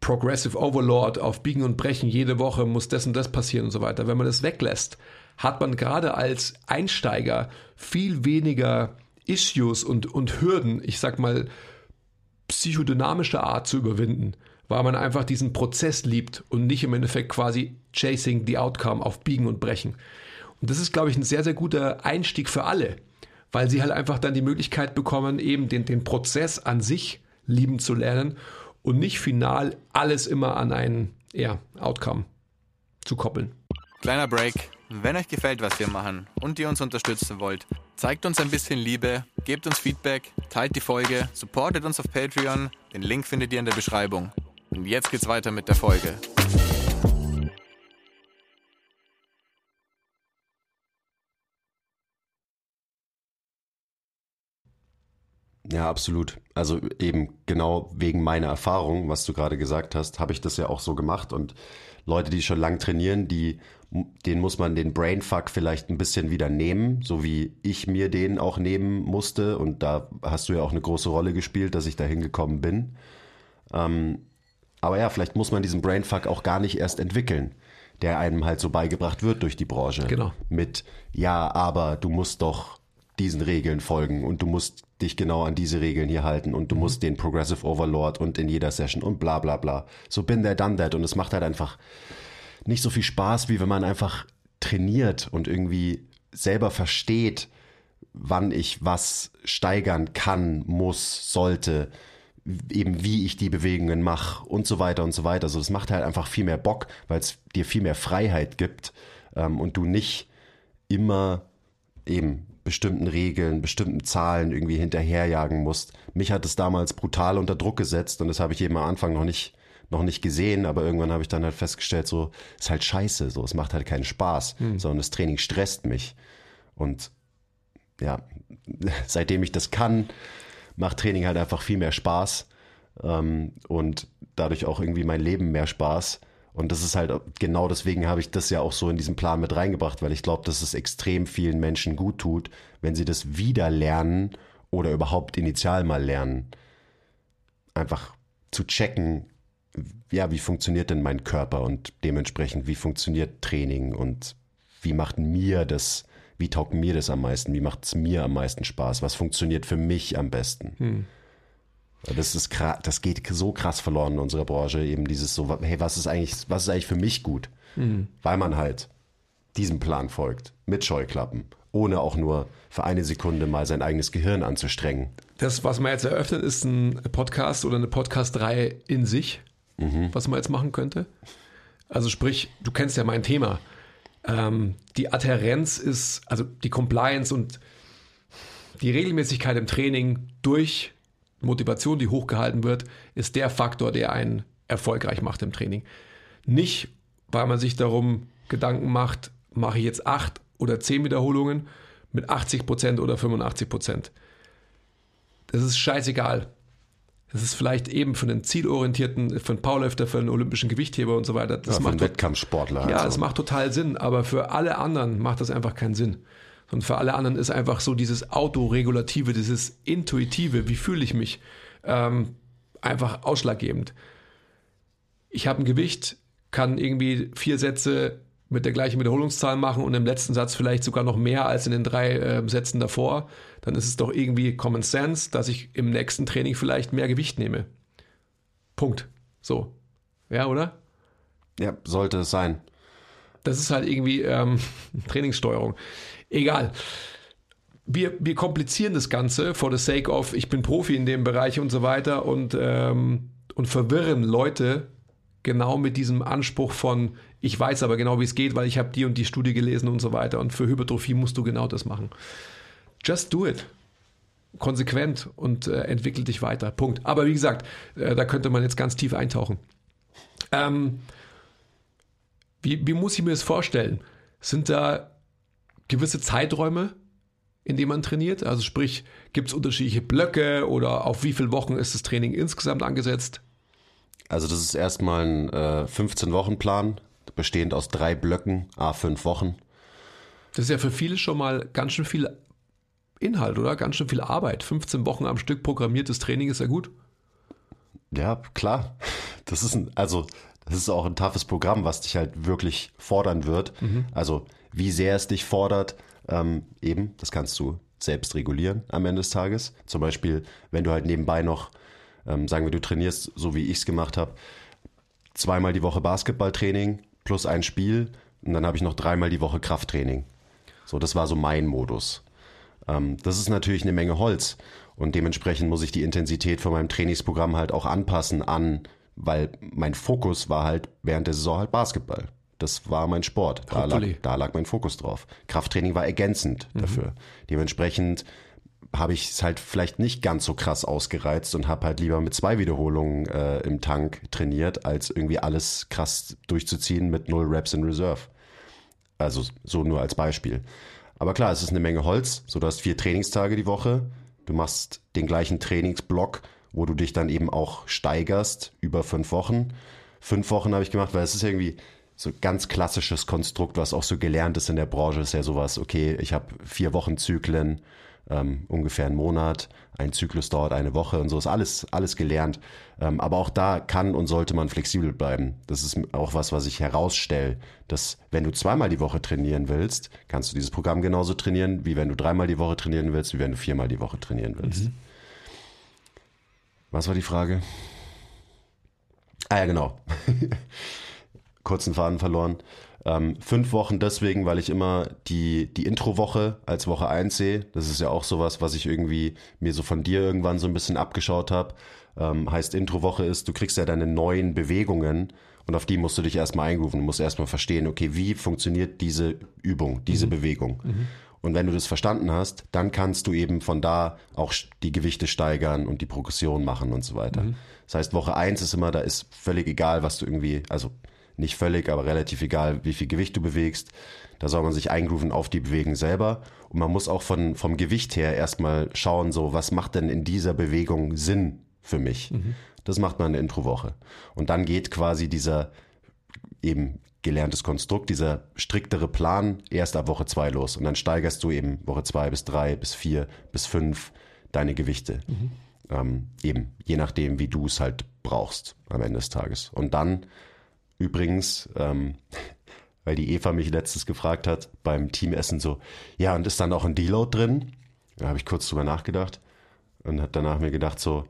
Progressive Overlord auf Biegen und Brechen, jede Woche muss das und das passieren und so weiter, wenn man das weglässt, hat man gerade als Einsteiger viel weniger Issues und, und Hürden, ich sag mal, psychodynamischer Art zu überwinden, weil man einfach diesen Prozess liebt und nicht im Endeffekt quasi chasing the outcome auf Biegen und Brechen. Und das ist, glaube ich, ein sehr, sehr guter Einstieg für alle, weil sie halt einfach dann die Möglichkeit bekommen, eben den, den Prozess an sich lieben zu lernen und nicht final alles immer an ein ja, Outcome zu koppeln. Kleiner Break. Wenn euch gefällt, was wir machen und ihr uns unterstützen wollt, zeigt uns ein bisschen Liebe, gebt uns Feedback, teilt die Folge, supportet uns auf Patreon. Den Link findet ihr in der Beschreibung. Und jetzt geht's weiter mit der Folge. Ja, absolut. Also eben genau wegen meiner Erfahrung, was du gerade gesagt hast, habe ich das ja auch so gemacht. Und Leute, die schon lang trainieren, die, denen muss man den Brainfuck vielleicht ein bisschen wieder nehmen, so wie ich mir den auch nehmen musste. Und da hast du ja auch eine große Rolle gespielt, dass ich da hingekommen bin. Ähm, aber ja, vielleicht muss man diesen Brainfuck auch gar nicht erst entwickeln, der einem halt so beigebracht wird durch die Branche. Genau. Mit, ja, aber du musst doch diesen Regeln folgen und du musst dich genau an diese Regeln hier halten und du mhm. musst den Progressive Overlord und in jeder Session und bla bla bla. So bin there, done that und es macht halt einfach nicht so viel Spaß, wie wenn man einfach trainiert und irgendwie selber versteht, wann ich was steigern kann, muss, sollte, eben wie ich die Bewegungen mache und so weiter und so weiter. Also das macht halt einfach viel mehr Bock, weil es dir viel mehr Freiheit gibt ähm, und du nicht immer eben bestimmten Regeln, bestimmten Zahlen irgendwie hinterherjagen musst. Mich hat es damals brutal unter Druck gesetzt und das habe ich eben am Anfang noch nicht noch nicht gesehen, aber irgendwann habe ich dann halt festgestellt, so ist halt scheiße, so es macht halt keinen Spaß, hm. sondern das Training stresst mich und ja, seitdem ich das kann, macht Training halt einfach viel mehr Spaß ähm, und dadurch auch irgendwie mein Leben mehr Spaß und das ist halt genau deswegen habe ich das ja auch so in diesen Plan mit reingebracht, weil ich glaube, dass es extrem vielen Menschen gut tut, wenn sie das wieder lernen oder überhaupt initial mal lernen. Einfach zu checken, ja, wie funktioniert denn mein Körper und dementsprechend, wie funktioniert Training und wie macht mir das, wie taugt mir das am meisten, wie macht es mir am meisten Spaß, was funktioniert für mich am besten. Hm. Das ist das geht so krass verloren in unserer Branche, eben dieses so, hey, was ist eigentlich, was ist eigentlich für mich gut? Mhm. Weil man halt diesem Plan folgt, mit Scheuklappen, ohne auch nur für eine Sekunde mal sein eigenes Gehirn anzustrengen. Das, was man jetzt eröffnet, ist ein Podcast oder eine Podcast-Reihe in sich, mhm. was man jetzt machen könnte. Also sprich, du kennst ja mein Thema. Ähm, die Adherenz ist, also die Compliance und die Regelmäßigkeit im Training durch Motivation, die hochgehalten wird, ist der Faktor, der einen erfolgreich macht im Training. Nicht, weil man sich darum Gedanken macht, mache ich jetzt acht oder zehn Wiederholungen mit 80 Prozent oder 85 Prozent. Das ist scheißegal. Das ist vielleicht eben für einen zielorientierten, für einen Powerlifter, für einen olympischen Gewichtheber und so weiter. Das ja, macht Wettkampfsportler. Ja, also. das macht total Sinn, aber für alle anderen macht das einfach keinen Sinn. Und für alle anderen ist einfach so dieses Autoregulative, dieses Intuitive, wie fühle ich mich, ähm, einfach ausschlaggebend. Ich habe ein Gewicht, kann irgendwie vier Sätze mit der gleichen Wiederholungszahl machen und im letzten Satz vielleicht sogar noch mehr als in den drei äh, Sätzen davor, dann ist es doch irgendwie Common Sense, dass ich im nächsten Training vielleicht mehr Gewicht nehme. Punkt. So. Ja, oder? Ja, sollte es sein. Das ist halt irgendwie ähm, Trainingssteuerung. Egal. Wir, wir komplizieren das Ganze for the sake of, ich bin Profi in dem Bereich und so weiter und, ähm, und verwirren Leute genau mit diesem Anspruch von, ich weiß aber genau, wie es geht, weil ich habe die und die Studie gelesen und so weiter. Und für Hypertrophie musst du genau das machen. Just do it. Konsequent und äh, entwickel dich weiter. Punkt. Aber wie gesagt, äh, da könnte man jetzt ganz tief eintauchen. Ähm, wie, wie muss ich mir das vorstellen? Sind da gewisse Zeiträume, in denen man trainiert? Also sprich, gibt es unterschiedliche Blöcke oder auf wie viele Wochen ist das Training insgesamt angesetzt? Also das ist erstmal ein äh, 15-Wochen-Plan, bestehend aus drei Blöcken, a fünf Wochen. Das ist ja für viele schon mal ganz schön viel Inhalt, oder? Ganz schön viel Arbeit. 15 Wochen am Stück programmiertes Training ist ja gut. Ja, klar. Das ist ein, also das ist auch ein toughes Programm, was dich halt wirklich fordern wird. Mhm. Also wie sehr es dich fordert, ähm, eben, das kannst du selbst regulieren am Ende des Tages. Zum Beispiel, wenn du halt nebenbei noch, ähm, sagen wir, du trainierst, so wie ich es gemacht habe, zweimal die Woche Basketballtraining plus ein Spiel und dann habe ich noch dreimal die Woche Krafttraining. So, das war so mein Modus. Ähm, das ist natürlich eine Menge Holz und dementsprechend muss ich die Intensität von meinem Trainingsprogramm halt auch anpassen an, weil mein Fokus war halt während der Saison halt Basketball. Das war mein Sport. Da lag, da lag, mein Fokus drauf. Krafttraining war ergänzend mhm. dafür. Dementsprechend habe ich es halt vielleicht nicht ganz so krass ausgereizt und habe halt lieber mit zwei Wiederholungen äh, im Tank trainiert, als irgendwie alles krass durchzuziehen mit null Reps in Reserve. Also so nur als Beispiel. Aber klar, es ist eine Menge Holz. So, du hast vier Trainingstage die Woche. Du machst den gleichen Trainingsblock, wo du dich dann eben auch steigerst über fünf Wochen. Fünf Wochen habe ich gemacht, weil es ist irgendwie, so ganz klassisches Konstrukt, was auch so gelernt ist in der Branche, ist ja sowas, okay, ich habe vier Wochen Zyklen, ähm, ungefähr einen Monat, ein Zyklus dauert eine Woche und so ist alles, alles gelernt. Ähm, aber auch da kann und sollte man flexibel bleiben. Das ist auch was, was ich herausstelle, dass wenn du zweimal die Woche trainieren willst, kannst du dieses Programm genauso trainieren, wie wenn du dreimal die Woche trainieren willst, wie wenn du viermal die Woche trainieren willst. Mhm. Was war die Frage? Ah ja, genau. kurzen Faden verloren. Ähm, fünf Wochen deswegen, weil ich immer die, die Intro-Woche als Woche 1 sehe. Das ist ja auch sowas, was ich irgendwie mir so von dir irgendwann so ein bisschen abgeschaut habe. Ähm, heißt, Intro-Woche ist, du kriegst ja deine neuen Bewegungen und auf die musst du dich erstmal eingrooven. Du musst erstmal verstehen, okay, wie funktioniert diese Übung, diese mhm. Bewegung. Mhm. Und wenn du das verstanden hast, dann kannst du eben von da auch die Gewichte steigern und die Progression machen und so weiter. Mhm. Das heißt, Woche 1 ist immer, da ist völlig egal, was du irgendwie, also nicht völlig, aber relativ egal, wie viel Gewicht du bewegst. Da soll man sich eingrooven auf die Bewegung selber. Und man muss auch von, vom Gewicht her erstmal schauen, so, was macht denn in dieser Bewegung Sinn für mich? Mhm. Das macht man in der Introwoche. Und dann geht quasi dieser eben gelerntes Konstrukt, dieser striktere Plan erst ab Woche zwei los. Und dann steigerst du eben Woche zwei bis drei bis vier bis fünf deine Gewichte. Mhm. Ähm, eben, je nachdem, wie du es halt brauchst am Ende des Tages. Und dann Übrigens, ähm, weil die Eva mich letztens gefragt hat beim Teamessen so, ja, und ist dann auch ein Deload drin? Da habe ich kurz drüber nachgedacht und habe danach mir gedacht so,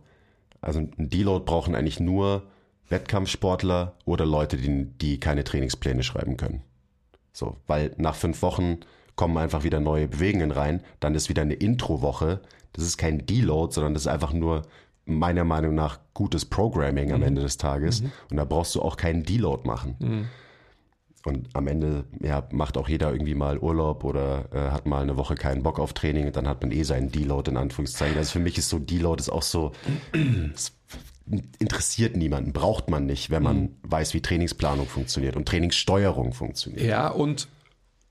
also ein Deload brauchen eigentlich nur Wettkampfsportler oder Leute, die, die keine Trainingspläne schreiben können. So, weil nach fünf Wochen kommen einfach wieder neue Bewegungen rein, dann ist wieder eine Intro-Woche. Das ist kein Deload, sondern das ist einfach nur meiner Meinung nach gutes Programming am mhm. Ende des Tages. Mhm. Und da brauchst du auch keinen Deload machen. Mhm. Und am Ende ja, macht auch jeder irgendwie mal Urlaub oder äh, hat mal eine Woche keinen Bock auf Training und dann hat man eh seinen Deload in Anführungszeichen. Also für mich ist so Deload ist auch so, interessiert niemanden, braucht man nicht, wenn man mhm. weiß, wie Trainingsplanung funktioniert und Trainingssteuerung funktioniert. Ja, und,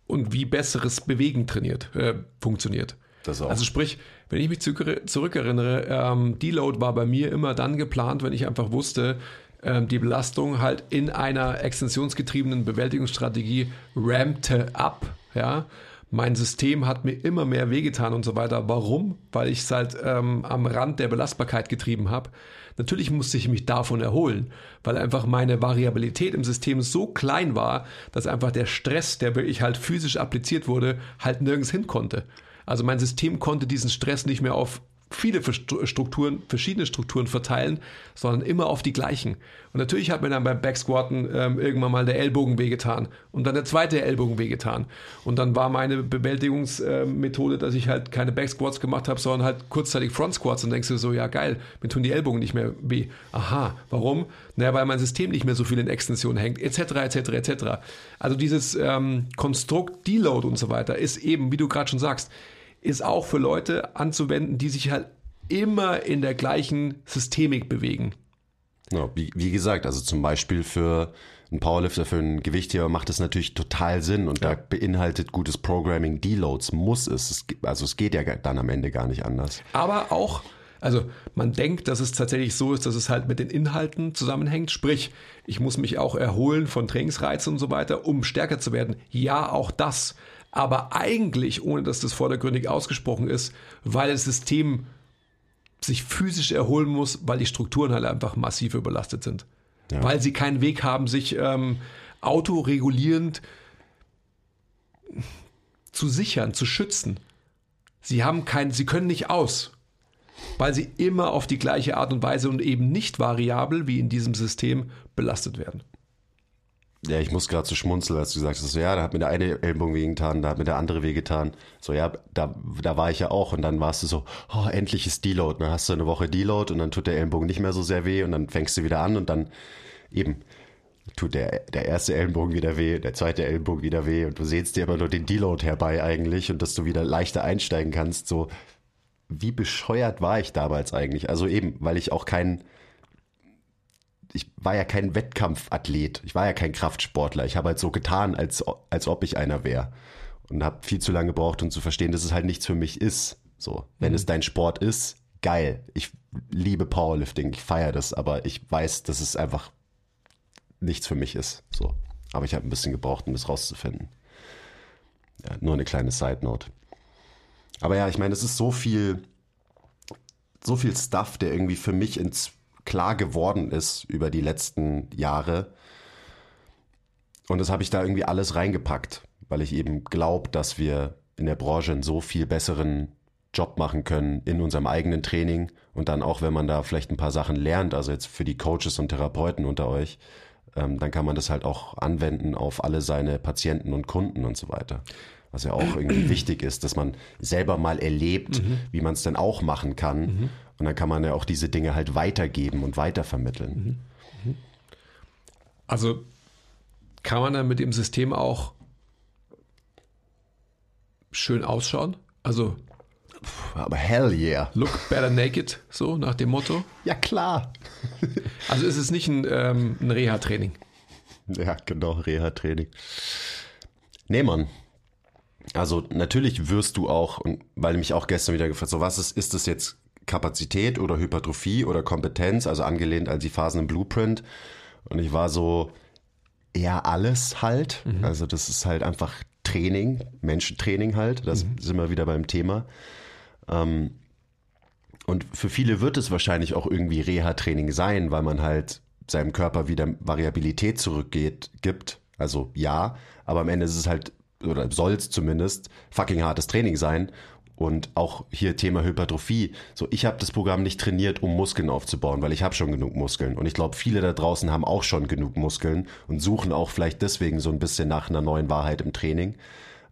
und wie besseres Bewegen trainiert, äh, funktioniert. Also sprich, wenn ich mich zurückerinnere, ähm, Deload war bei mir immer dann geplant, wenn ich einfach wusste, ähm, die Belastung halt in einer extensionsgetriebenen Bewältigungsstrategie rampte ab. Ja? Mein System hat mir immer mehr wehgetan und so weiter. Warum? Weil ich es halt ähm, am Rand der Belastbarkeit getrieben habe. Natürlich musste ich mich davon erholen, weil einfach meine Variabilität im System so klein war, dass einfach der Stress, der wirklich halt physisch appliziert wurde, halt nirgends hin konnte. Also mein System konnte diesen Stress nicht mehr auf viele Strukturen, verschiedene Strukturen verteilen, sondern immer auf die gleichen. Und natürlich hat mir dann beim Backsquatten ähm, irgendwann mal der Ellbogen wehgetan und dann der zweite Ellbogen wehgetan. Und dann war meine Bewältigungsmethode, äh, dass ich halt keine Backsquats gemacht habe, sondern halt kurzzeitig Front Squats und denkst du so, ja geil, mir tun die Ellbogen nicht mehr weh. Aha, warum? Naja, weil mein System nicht mehr so viel in Extension hängt, etc., etc., etc. Also dieses ähm, Konstrukt, Deload und so weiter ist eben, wie du gerade schon sagst, ist auch für Leute anzuwenden, die sich halt immer in der gleichen Systemik bewegen. Ja, wie, wie gesagt, also zum Beispiel für einen Powerlifter, für einen Gewichtheber macht es natürlich total Sinn und ja. da beinhaltet gutes Programming Deloads, muss es. Also es geht ja dann am Ende gar nicht anders. Aber auch, also man denkt, dass es tatsächlich so ist, dass es halt mit den Inhalten zusammenhängt. Sprich, ich muss mich auch erholen von Trainingsreizen und so weiter, um stärker zu werden. Ja, auch das aber eigentlich, ohne dass das vordergründig ausgesprochen ist, weil das System sich physisch erholen muss, weil die Strukturen halt einfach massiv überlastet sind. Ja. Weil sie keinen Weg haben, sich ähm, autoregulierend zu sichern, zu schützen. Sie haben keinen, sie können nicht aus, weil sie immer auf die gleiche Art und Weise und eben nicht variabel wie in diesem System belastet werden. Ja, ich muss gerade so schmunzeln, als du gesagt hast, so, ja, da hat mir der eine Ellbogen wehgetan, da hat mir der andere wehgetan. So, ja, da, da war ich ja auch und dann warst du so, oh, endlich ist Deload. Dann hast du eine Woche Deload und dann tut der Ellenbogen nicht mehr so sehr weh und dann fängst du wieder an und dann eben tut der, der erste Ellenbogen wieder weh, der zweite Ellenbogen wieder weh und du sehnst dir immer nur den Deload herbei eigentlich und dass du wieder leichter einsteigen kannst. So, wie bescheuert war ich damals eigentlich? Also eben, weil ich auch keinen ich war ja kein Wettkampfathlet, ich war ja kein Kraftsportler. Ich habe halt so getan, als, als ob ich einer wäre. Und habe viel zu lange gebraucht, um zu verstehen, dass es halt nichts für mich ist. So, wenn mhm. es dein Sport ist, geil. Ich liebe Powerlifting, ich feiere das, aber ich weiß, dass es einfach nichts für mich ist. So. Aber ich habe ein bisschen gebraucht, um das rauszufinden. Ja, nur eine kleine Side Note. Aber ja, ich meine, es ist so viel, so viel Stuff, der irgendwie für mich ins klar geworden ist über die letzten Jahre. Und das habe ich da irgendwie alles reingepackt, weil ich eben glaube, dass wir in der Branche einen so viel besseren Job machen können in unserem eigenen Training und dann auch, wenn man da vielleicht ein paar Sachen lernt, also jetzt für die Coaches und Therapeuten unter euch, ähm, dann kann man das halt auch anwenden auf alle seine Patienten und Kunden und so weiter. Was ja auch irgendwie wichtig ist, dass man selber mal erlebt, mhm. wie man es denn auch machen kann. Mhm. Und dann kann man ja auch diese Dinge halt weitergeben und weitervermitteln. Mhm. Also kann man dann mit dem System auch schön ausschauen? Also aber hell yeah. Look better naked, so nach dem Motto. Ja, klar. also ist es nicht ein, ähm, ein Reha-Training. Ja, genau, Reha-Training. Nee, Mann. Also natürlich wirst du auch, und weil mich auch gestern wieder gefragt, so was ist, ist das jetzt Kapazität oder Hypertrophie oder Kompetenz, also angelehnt an die Phasen im Blueprint. Und ich war so, eher alles halt. Mhm. Also das ist halt einfach Training, Menschentraining halt. Das mhm. sind wir wieder beim Thema. Ähm, und für viele wird es wahrscheinlich auch irgendwie Reha-Training sein, weil man halt seinem Körper wieder Variabilität zurückgeht, gibt. Also ja, aber am Ende ist es halt, oder soll es zumindest, fucking hartes Training sein. Und auch hier Thema Hypertrophie. So, ich habe das Programm nicht trainiert, um Muskeln aufzubauen, weil ich habe schon genug Muskeln. Und ich glaube, viele da draußen haben auch schon genug Muskeln und suchen auch vielleicht deswegen so ein bisschen nach einer neuen Wahrheit im Training,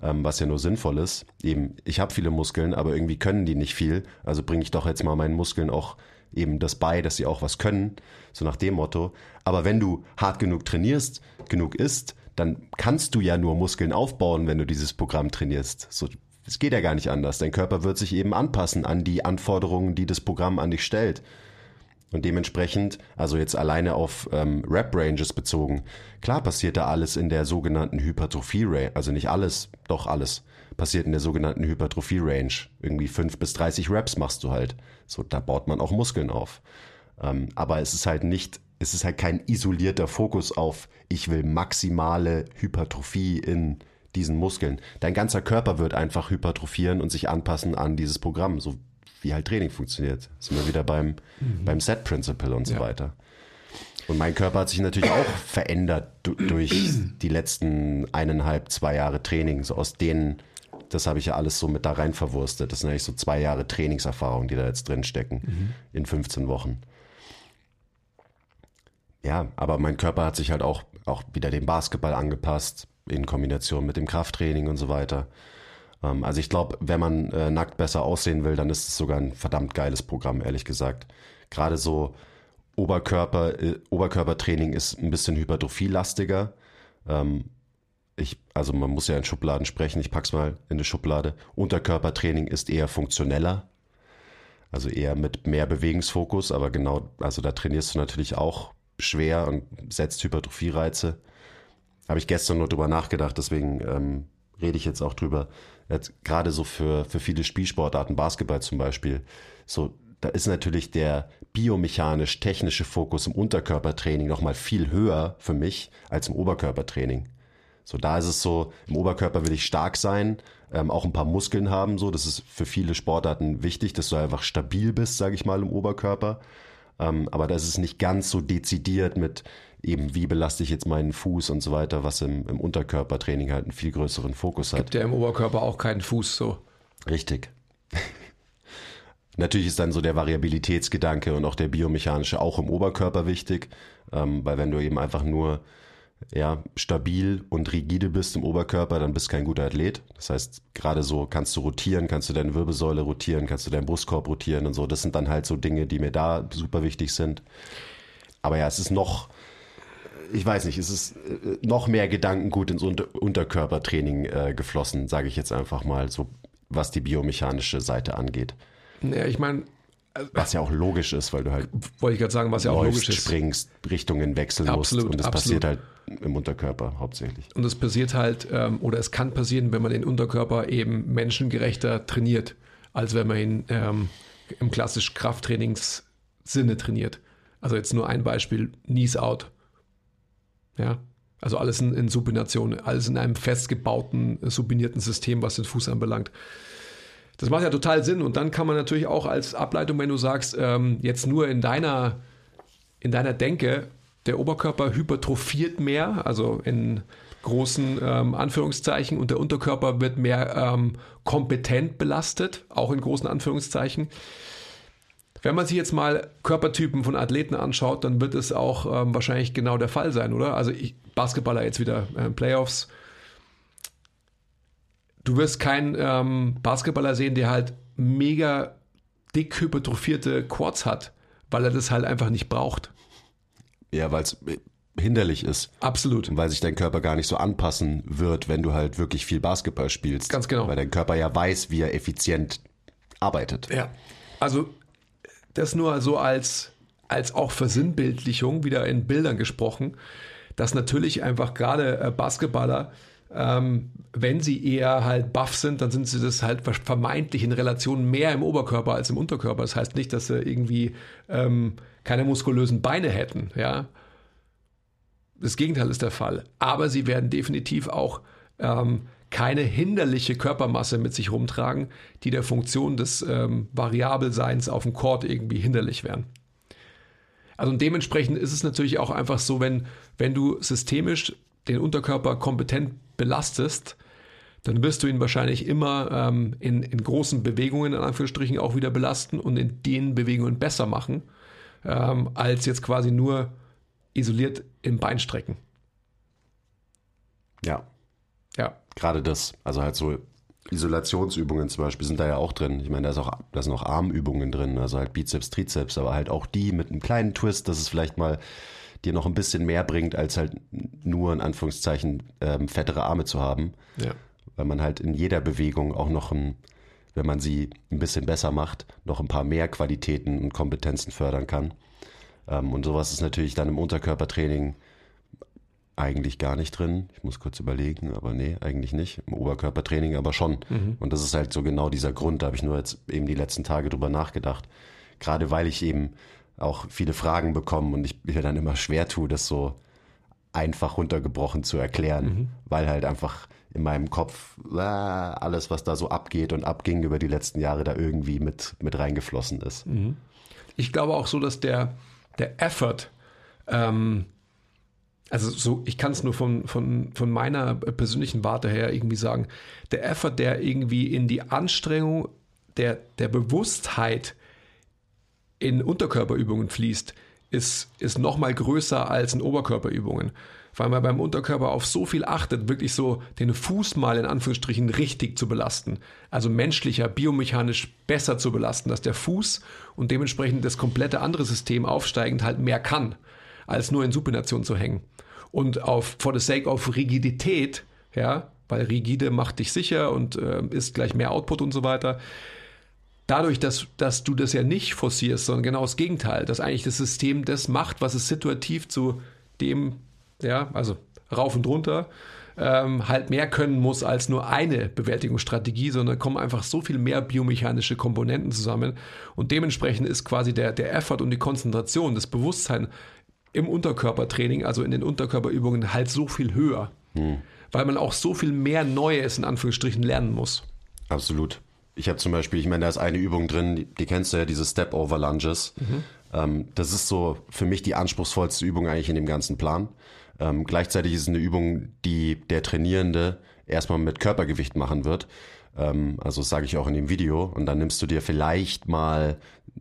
ähm, was ja nur sinnvoll ist. Eben, ich habe viele Muskeln, aber irgendwie können die nicht viel. Also bringe ich doch jetzt mal meinen Muskeln auch eben das bei, dass sie auch was können, so nach dem Motto. Aber wenn du hart genug trainierst, genug isst, dann kannst du ja nur Muskeln aufbauen, wenn du dieses Programm trainierst. So, es geht ja gar nicht anders. Dein Körper wird sich eben anpassen an die Anforderungen, die das Programm an dich stellt. Und dementsprechend, also jetzt alleine auf ähm, Rap-Ranges bezogen, klar passiert da alles in der sogenannten Hypertrophie-Range, also nicht alles, doch alles, passiert in der sogenannten Hypertrophie-Range. Irgendwie fünf bis 30 Raps machst du halt. So, da baut man auch Muskeln auf. Ähm, aber es ist halt nicht, es ist halt kein isolierter Fokus auf, ich will maximale Hypertrophie in diesen Muskeln. Dein ganzer Körper wird einfach hypertrophieren und sich anpassen an dieses Programm, so wie halt Training funktioniert. Sind wir wieder beim, mhm. beim Set Principle und so ja. weiter. Und mein Körper hat sich natürlich auch verändert durch die letzten eineinhalb, zwei Jahre Training. So aus den das habe ich ja alles so mit da rein verwurstet. Das sind eigentlich so zwei Jahre Trainingserfahrung, die da jetzt drin stecken mhm. in 15 Wochen. Ja, aber mein Körper hat sich halt auch, auch wieder dem Basketball angepasst, in Kombination mit dem Krafttraining und so weiter. Ähm, also ich glaube, wenn man äh, nackt besser aussehen will, dann ist es sogar ein verdammt geiles Programm, ehrlich gesagt. Gerade so Oberkörper, äh, Oberkörpertraining ist ein bisschen hypertrophielastiger. Ähm, ich, also man muss ja in Schubladen sprechen, ich pack's mal in eine Schublade. Unterkörpertraining ist eher funktioneller, also eher mit mehr Bewegungsfokus, aber genau, also da trainierst du natürlich auch schwer und setzt Hypertrophie-Reize. Habe ich gestern nur drüber nachgedacht, deswegen ähm, rede ich jetzt auch drüber. Jetzt, gerade so für, für viele Spielsportarten, Basketball zum Beispiel, so da ist natürlich der biomechanisch-technische Fokus im Unterkörpertraining nochmal viel höher für mich als im Oberkörpertraining. So, da ist es so, im Oberkörper will ich stark sein, ähm, auch ein paar Muskeln haben, so. Das ist für viele Sportarten wichtig, dass du einfach stabil bist, sage ich mal, im Oberkörper. Ähm, aber da ist es nicht ganz so dezidiert mit eben, wie belaste ich jetzt meinen Fuß und so weiter, was im, im Unterkörpertraining halt einen viel größeren Fokus hat. Gibt ja im Oberkörper auch keinen Fuß so. Richtig. Natürlich ist dann so der Variabilitätsgedanke und auch der biomechanische auch im Oberkörper wichtig, ähm, weil wenn du eben einfach nur ja, stabil und rigide bist im Oberkörper, dann bist du kein guter Athlet. Das heißt, gerade so kannst du rotieren, kannst du deine Wirbelsäule rotieren, kannst du deinen Brustkorb rotieren und so. Das sind dann halt so Dinge, die mir da super wichtig sind. Aber ja, es ist noch, ich weiß nicht, es ist äh, noch mehr Gedankengut ins Unter Unterkörpertraining äh, geflossen, sage ich jetzt einfach mal, so was die biomechanische Seite angeht. Ja, ich meine, was ja auch logisch ist, weil du halt wollte ich gerade sagen, was ja auch logisch ist. springst, Richtungen wechseln absolut, musst und das absolut. passiert halt im Unterkörper hauptsächlich. Und es passiert halt, ähm, oder es kann passieren, wenn man den Unterkörper eben menschengerechter trainiert, als wenn man ihn ähm, im klassisch Krafttrainingssinne trainiert. Also jetzt nur ein Beispiel, Knees out. Ja, also alles in, in Supination, alles in einem festgebauten, supinierten System, was den Fuß anbelangt. Das macht ja total Sinn. Und dann kann man natürlich auch als Ableitung, wenn du sagst, ähm, jetzt nur in deiner, in deiner Denke, der Oberkörper hypertrophiert mehr, also in großen ähm, Anführungszeichen, und der Unterkörper wird mehr ähm, kompetent belastet, auch in großen Anführungszeichen. Wenn man sich jetzt mal Körpertypen von Athleten anschaut, dann wird es auch ähm, wahrscheinlich genau der Fall sein, oder? Also ich, Basketballer jetzt wieder äh, Playoffs, du wirst keinen ähm, Basketballer sehen, der halt mega dick hypertrophierte Quads hat, weil er das halt einfach nicht braucht. Ja, weil es hinderlich ist. Absolut. Und weil sich dein Körper gar nicht so anpassen wird, wenn du halt wirklich viel Basketball spielst. Ganz genau. Weil dein Körper ja weiß, wie er effizient arbeitet. Ja. Also das nur so als, als auch Versinnbildlichung, wieder in Bildern gesprochen, dass natürlich einfach gerade äh, Basketballer ähm, wenn sie eher halt buff sind, dann sind sie das halt vermeintlich in Relation mehr im Oberkörper als im Unterkörper. Das heißt nicht, dass sie irgendwie ähm, keine muskulösen Beine hätten, ja. Das Gegenteil ist der Fall. Aber sie werden definitiv auch ähm, keine hinderliche Körpermasse mit sich rumtragen, die der Funktion des ähm, Variabelseins auf dem Court irgendwie hinderlich wären. Also dementsprechend ist es natürlich auch einfach so, wenn, wenn du systemisch den Unterkörper kompetent belastest, dann wirst du ihn wahrscheinlich immer ähm, in, in großen Bewegungen, in Anführungsstrichen, auch wieder belasten und in den Bewegungen besser machen, ähm, als jetzt quasi nur isoliert im Bein strecken. Ja. Gerade das, also halt so Isolationsübungen zum Beispiel sind da ja auch drin. Ich meine, da, ist auch, da sind auch Armübungen drin, also halt Bizeps, Trizeps, aber halt auch die mit einem kleinen Twist, dass es vielleicht mal dir noch ein bisschen mehr bringt, als halt nur in Anführungszeichen ähm, fettere Arme zu haben. Ja. Weil man halt in jeder Bewegung auch noch ein, wenn man sie ein bisschen besser macht, noch ein paar mehr Qualitäten und Kompetenzen fördern kann. Ähm, und sowas ist natürlich dann im Unterkörpertraining eigentlich gar nicht drin. Ich muss kurz überlegen, aber nee, eigentlich nicht. Im Oberkörpertraining aber schon. Mhm. Und das ist halt so genau dieser Grund. Da habe ich nur jetzt eben die letzten Tage drüber nachgedacht. Gerade weil ich eben auch viele Fragen bekommen und ich mir dann immer schwer tue, das so einfach runtergebrochen zu erklären, mhm. weil halt einfach in meinem Kopf äh, alles, was da so abgeht und abging über die letzten Jahre, da irgendwie mit, mit reingeflossen ist. Mhm. Ich glaube auch so, dass der, der Effort, ähm, also so, ich kann es nur von, von, von meiner persönlichen Warte her irgendwie sagen, der Effort, der irgendwie in die Anstrengung der, der Bewusstheit in Unterkörperübungen fließt, ist, ist nochmal größer als in Oberkörperübungen. Weil man beim Unterkörper auf so viel achtet, wirklich so den Fuß mal in Anführungsstrichen richtig zu belasten. Also menschlicher, biomechanisch besser zu belasten, dass der Fuß und dementsprechend das komplette andere System aufsteigend halt mehr kann, als nur in Supination zu hängen. Und auf, for the sake of Rigidität, ja, weil rigide macht dich sicher und äh, ist gleich mehr Output und so weiter, dadurch, dass, dass du das ja nicht forcierst, sondern genau das Gegenteil, dass eigentlich das System das macht, was es situativ zu dem, ja, also rauf und runter, ähm, halt mehr können muss als nur eine Bewältigungsstrategie, sondern kommen einfach so viel mehr biomechanische Komponenten zusammen und dementsprechend ist quasi der, der Effort und die Konzentration, das Bewusstsein im Unterkörpertraining, also in den Unterkörperübungen halt so viel höher, hm. weil man auch so viel mehr Neues in Anführungsstrichen lernen muss. Absolut. Ich habe zum Beispiel, ich meine, da ist eine Übung drin, die, die kennst du ja, diese Step-Over-Lunges. Mhm. Ähm, das ist so für mich die anspruchsvollste Übung eigentlich in dem ganzen Plan. Ähm, gleichzeitig ist es eine Übung, die der Trainierende erstmal mit Körpergewicht machen wird. Ähm, also sage ich auch in dem Video. Und dann nimmst du dir vielleicht mal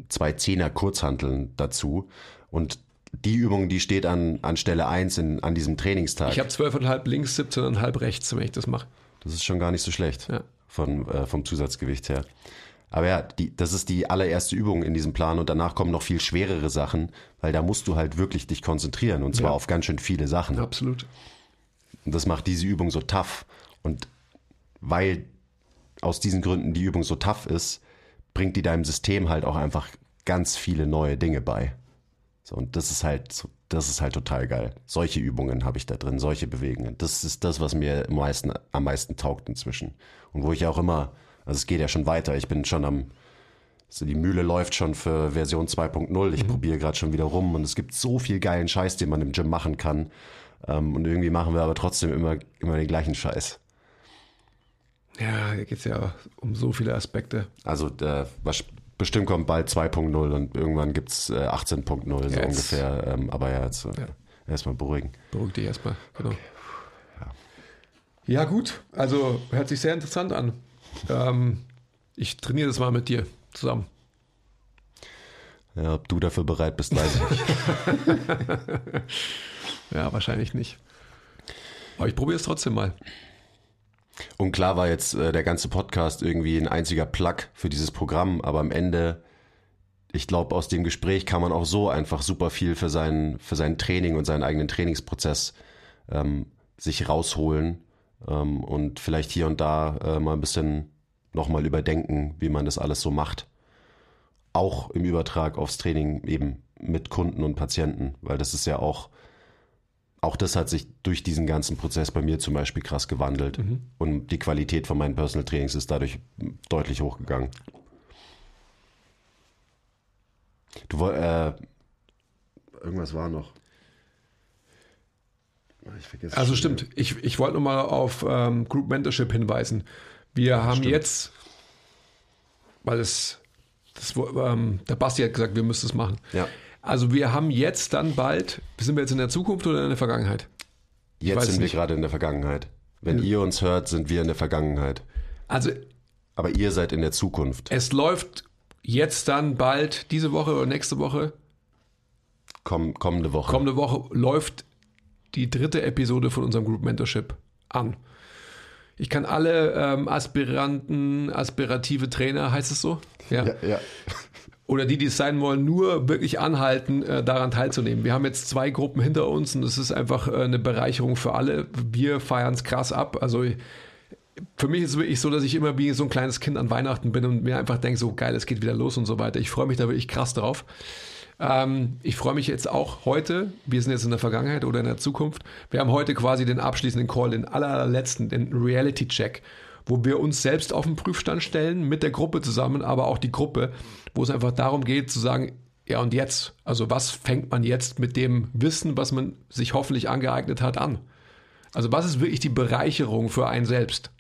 zwei Zehner Kurzhanteln dazu. Und die Übung, die steht an, an Stelle 1 in, an diesem Trainingstag. Ich habe 12,5 links, 17,5 rechts, wenn ich das mache. Das ist schon gar nicht so schlecht. Ja von, äh, vom Zusatzgewicht her. Aber ja, die, das ist die allererste Übung in diesem Plan und danach kommen noch viel schwerere Sachen, weil da musst du halt wirklich dich konzentrieren und zwar ja. auf ganz schön viele Sachen. Absolut. Und das macht diese Übung so tough. Und weil aus diesen Gründen die Übung so tough ist, bringt die deinem System halt auch einfach ganz viele neue Dinge bei. So, und das ist halt, das ist halt total geil. Solche Übungen habe ich da drin, solche Bewegungen. Das ist das, was mir am meisten, am meisten taugt inzwischen. Und wo ich auch immer, also es geht ja schon weiter. Ich bin schon am, also die Mühle läuft schon für Version 2.0. Ich mhm. probiere gerade schon wieder rum und es gibt so viel geilen Scheiß, den man im Gym machen kann. Ähm, und irgendwie machen wir aber trotzdem immer, immer den gleichen Scheiß. Ja, da geht es ja um so viele Aspekte. Also äh, was, bestimmt kommt bald 2.0 und irgendwann gibt es äh, 18.0 so jetzt. ungefähr. Ähm, aber ja, jetzt äh, ja. erstmal beruhigen. Beruhig dich erstmal, genau. Okay. Ja, gut. Also hört sich sehr interessant an. Ähm, ich trainiere das mal mit dir zusammen. Ja, ob du dafür bereit bist, weiß ich nicht. ja, wahrscheinlich nicht. Aber ich probiere es trotzdem mal. Und klar war jetzt äh, der ganze Podcast irgendwie ein einziger Plug für dieses Programm, aber am Ende, ich glaube, aus dem Gespräch kann man auch so einfach super viel für sein, für sein Training und seinen eigenen Trainingsprozess ähm, sich rausholen ähm, und vielleicht hier und da äh, mal ein bisschen nochmal überdenken, wie man das alles so macht. Auch im Übertrag aufs Training eben mit Kunden und Patienten, weil das ist ja auch, auch das hat sich durch diesen ganzen Prozess bei mir zum Beispiel krass gewandelt mhm. und die Qualität von meinen Personal Trainings ist dadurch deutlich hochgegangen. Du äh, irgendwas war noch. also stimmt. Ich, ich wollte nochmal auf ähm, Group Mentorship hinweisen. Wir haben stimmt. jetzt, weil es, das, ähm, der Basti hat gesagt, wir müssen es machen. Ja. Also wir haben jetzt dann bald, sind wir jetzt in der Zukunft oder in der Vergangenheit? Jetzt sind wir gerade in der Vergangenheit. Wenn ja. ihr uns hört, sind wir in der Vergangenheit. Also. Aber ihr seid in der Zukunft. Es läuft jetzt dann bald, diese Woche oder nächste Woche. Komm, kommende Woche. Kommende Woche läuft die dritte Episode von unserem Group Mentorship an. Ich kann alle ähm, Aspiranten, aspirative Trainer, heißt es so? Ja. ja, ja. Oder die, die es sein wollen, nur wirklich anhalten, äh, daran teilzunehmen. Wir haben jetzt zwei Gruppen hinter uns und es ist einfach äh, eine Bereicherung für alle. Wir feiern es krass ab. Also für mich ist es wirklich so, dass ich immer wie so ein kleines Kind an Weihnachten bin und mir einfach denke, so geil, es geht wieder los und so weiter. Ich freue mich da wirklich krass drauf. Ähm, ich freue mich jetzt auch heute, wir sind jetzt in der Vergangenheit oder in der Zukunft. Wir haben heute quasi den abschließenden Call, den allerletzten, den Reality-Check, wo wir uns selbst auf den Prüfstand stellen, mit der Gruppe zusammen, aber auch die Gruppe, wo es einfach darum geht zu sagen, ja und jetzt? Also was fängt man jetzt mit dem Wissen, was man sich hoffentlich angeeignet hat, an? Also was ist wirklich die Bereicherung für einen selbst?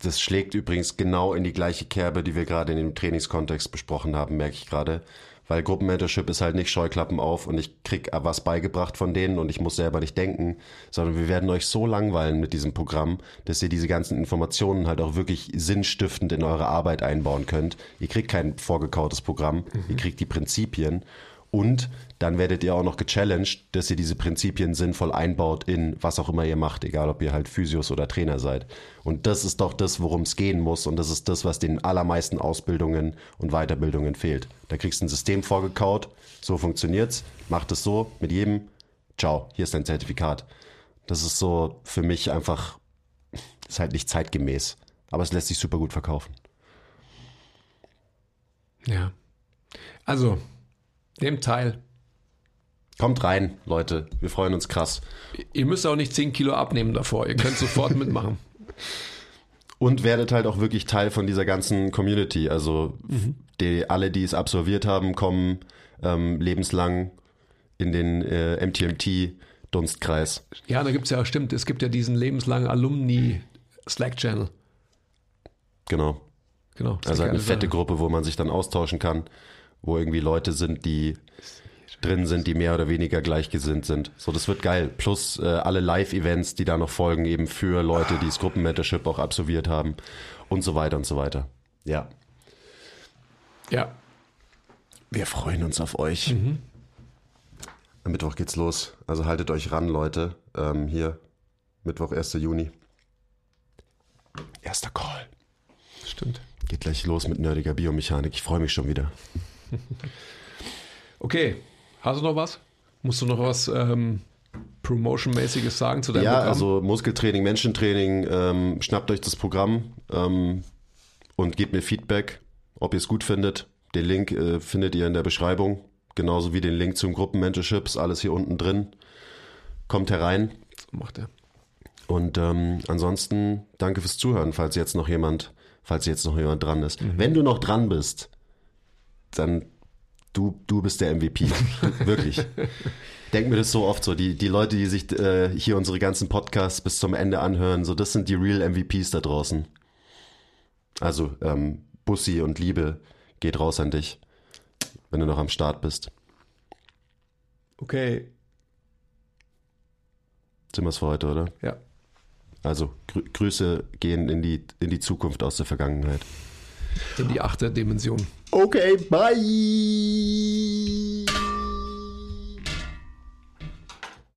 Das, schlägt übrigens genau in die gleiche Kerbe, die wir gerade in dem Trainingskontext besprochen haben, merke ich gerade Weil Gruppenmentorship ist halt nicht Scheuklappen auf und ich krieg was beigebracht von denen und ich muss selber nicht denken, sondern wir werden euch so langweilen mit diesem Programm, dass ihr diese ganzen Informationen halt auch wirklich sinnstiftend in eure Arbeit einbauen könnt. Ihr kriegt kein vorgekautes Programm, ihr kriegt die Prinzipien und dann werdet ihr auch noch gechallenged, dass ihr diese Prinzipien sinnvoll einbaut in was auch immer ihr macht, egal ob ihr halt Physios oder Trainer seid. Und das ist doch das, worum es gehen muss. Und das ist das, was den allermeisten Ausbildungen und Weiterbildungen fehlt. Da kriegst du ein System vorgekaut, so funktioniert's, macht es so mit jedem, ciao, hier ist dein Zertifikat. Das ist so für mich einfach, ist halt nicht zeitgemäß. Aber es lässt sich super gut verkaufen. Ja. Also, nehmt teil. Kommt rein, Leute. Wir freuen uns krass. Ihr müsst auch nicht 10 Kilo abnehmen davor. Ihr könnt sofort mitmachen. Und werdet halt auch wirklich Teil von dieser ganzen Community. Also die, alle, die es absolviert haben, kommen ähm, lebenslang in den äh, MTMT-Dunstkreis. Ja, da gibt es ja, stimmt, es gibt ja diesen lebenslangen Alumni-Slack-Channel. Genau. Genau. Also eine fette Sache. Gruppe, wo man sich dann austauschen kann, wo irgendwie Leute sind, die drin sind, die mehr oder weniger gleichgesinnt sind. So, das wird geil. Plus äh, alle Live-Events, die da noch folgen, eben für Leute, die das Gruppenmentorship auch absolviert haben und so weiter und so weiter. Ja. Ja. Wir freuen uns auf euch. Am Mittwoch geht's los. Also haltet euch ran, Leute. Ähm, hier, Mittwoch, 1. Juni. Erster Call. Stimmt. Geht gleich los mit nerdiger Biomechanik. Ich freue mich schon wieder. Okay. Hast du noch was? Musst du noch was ähm, Promotion-mäßiges sagen zu deinem Ja, Programm? also Muskeltraining, Menschentraining, ähm, schnappt euch das Programm ähm, und gebt mir Feedback, ob ihr es gut findet. Den Link äh, findet ihr in der Beschreibung, genauso wie den Link zum Gruppenmentorships, alles hier unten drin. Kommt herein So macht er. und ähm, ansonsten danke fürs Zuhören, falls jetzt noch jemand, falls jetzt noch jemand dran ist. Wenn du noch dran bist, dann du, du bist der MVP. Wirklich. Denk mir das so oft so. Die, die Leute, die sich äh, hier unsere ganzen Podcasts bis zum Ende anhören, so das sind die real MVPs da draußen. Also ähm, Bussi und Liebe geht raus an dich, wenn du noch am Start bist. Okay. Sind wir's für heute, oder? Ja. Also Grü Grüße gehen in die, in die Zukunft aus der Vergangenheit. In die achte Dimension. Okay, bye.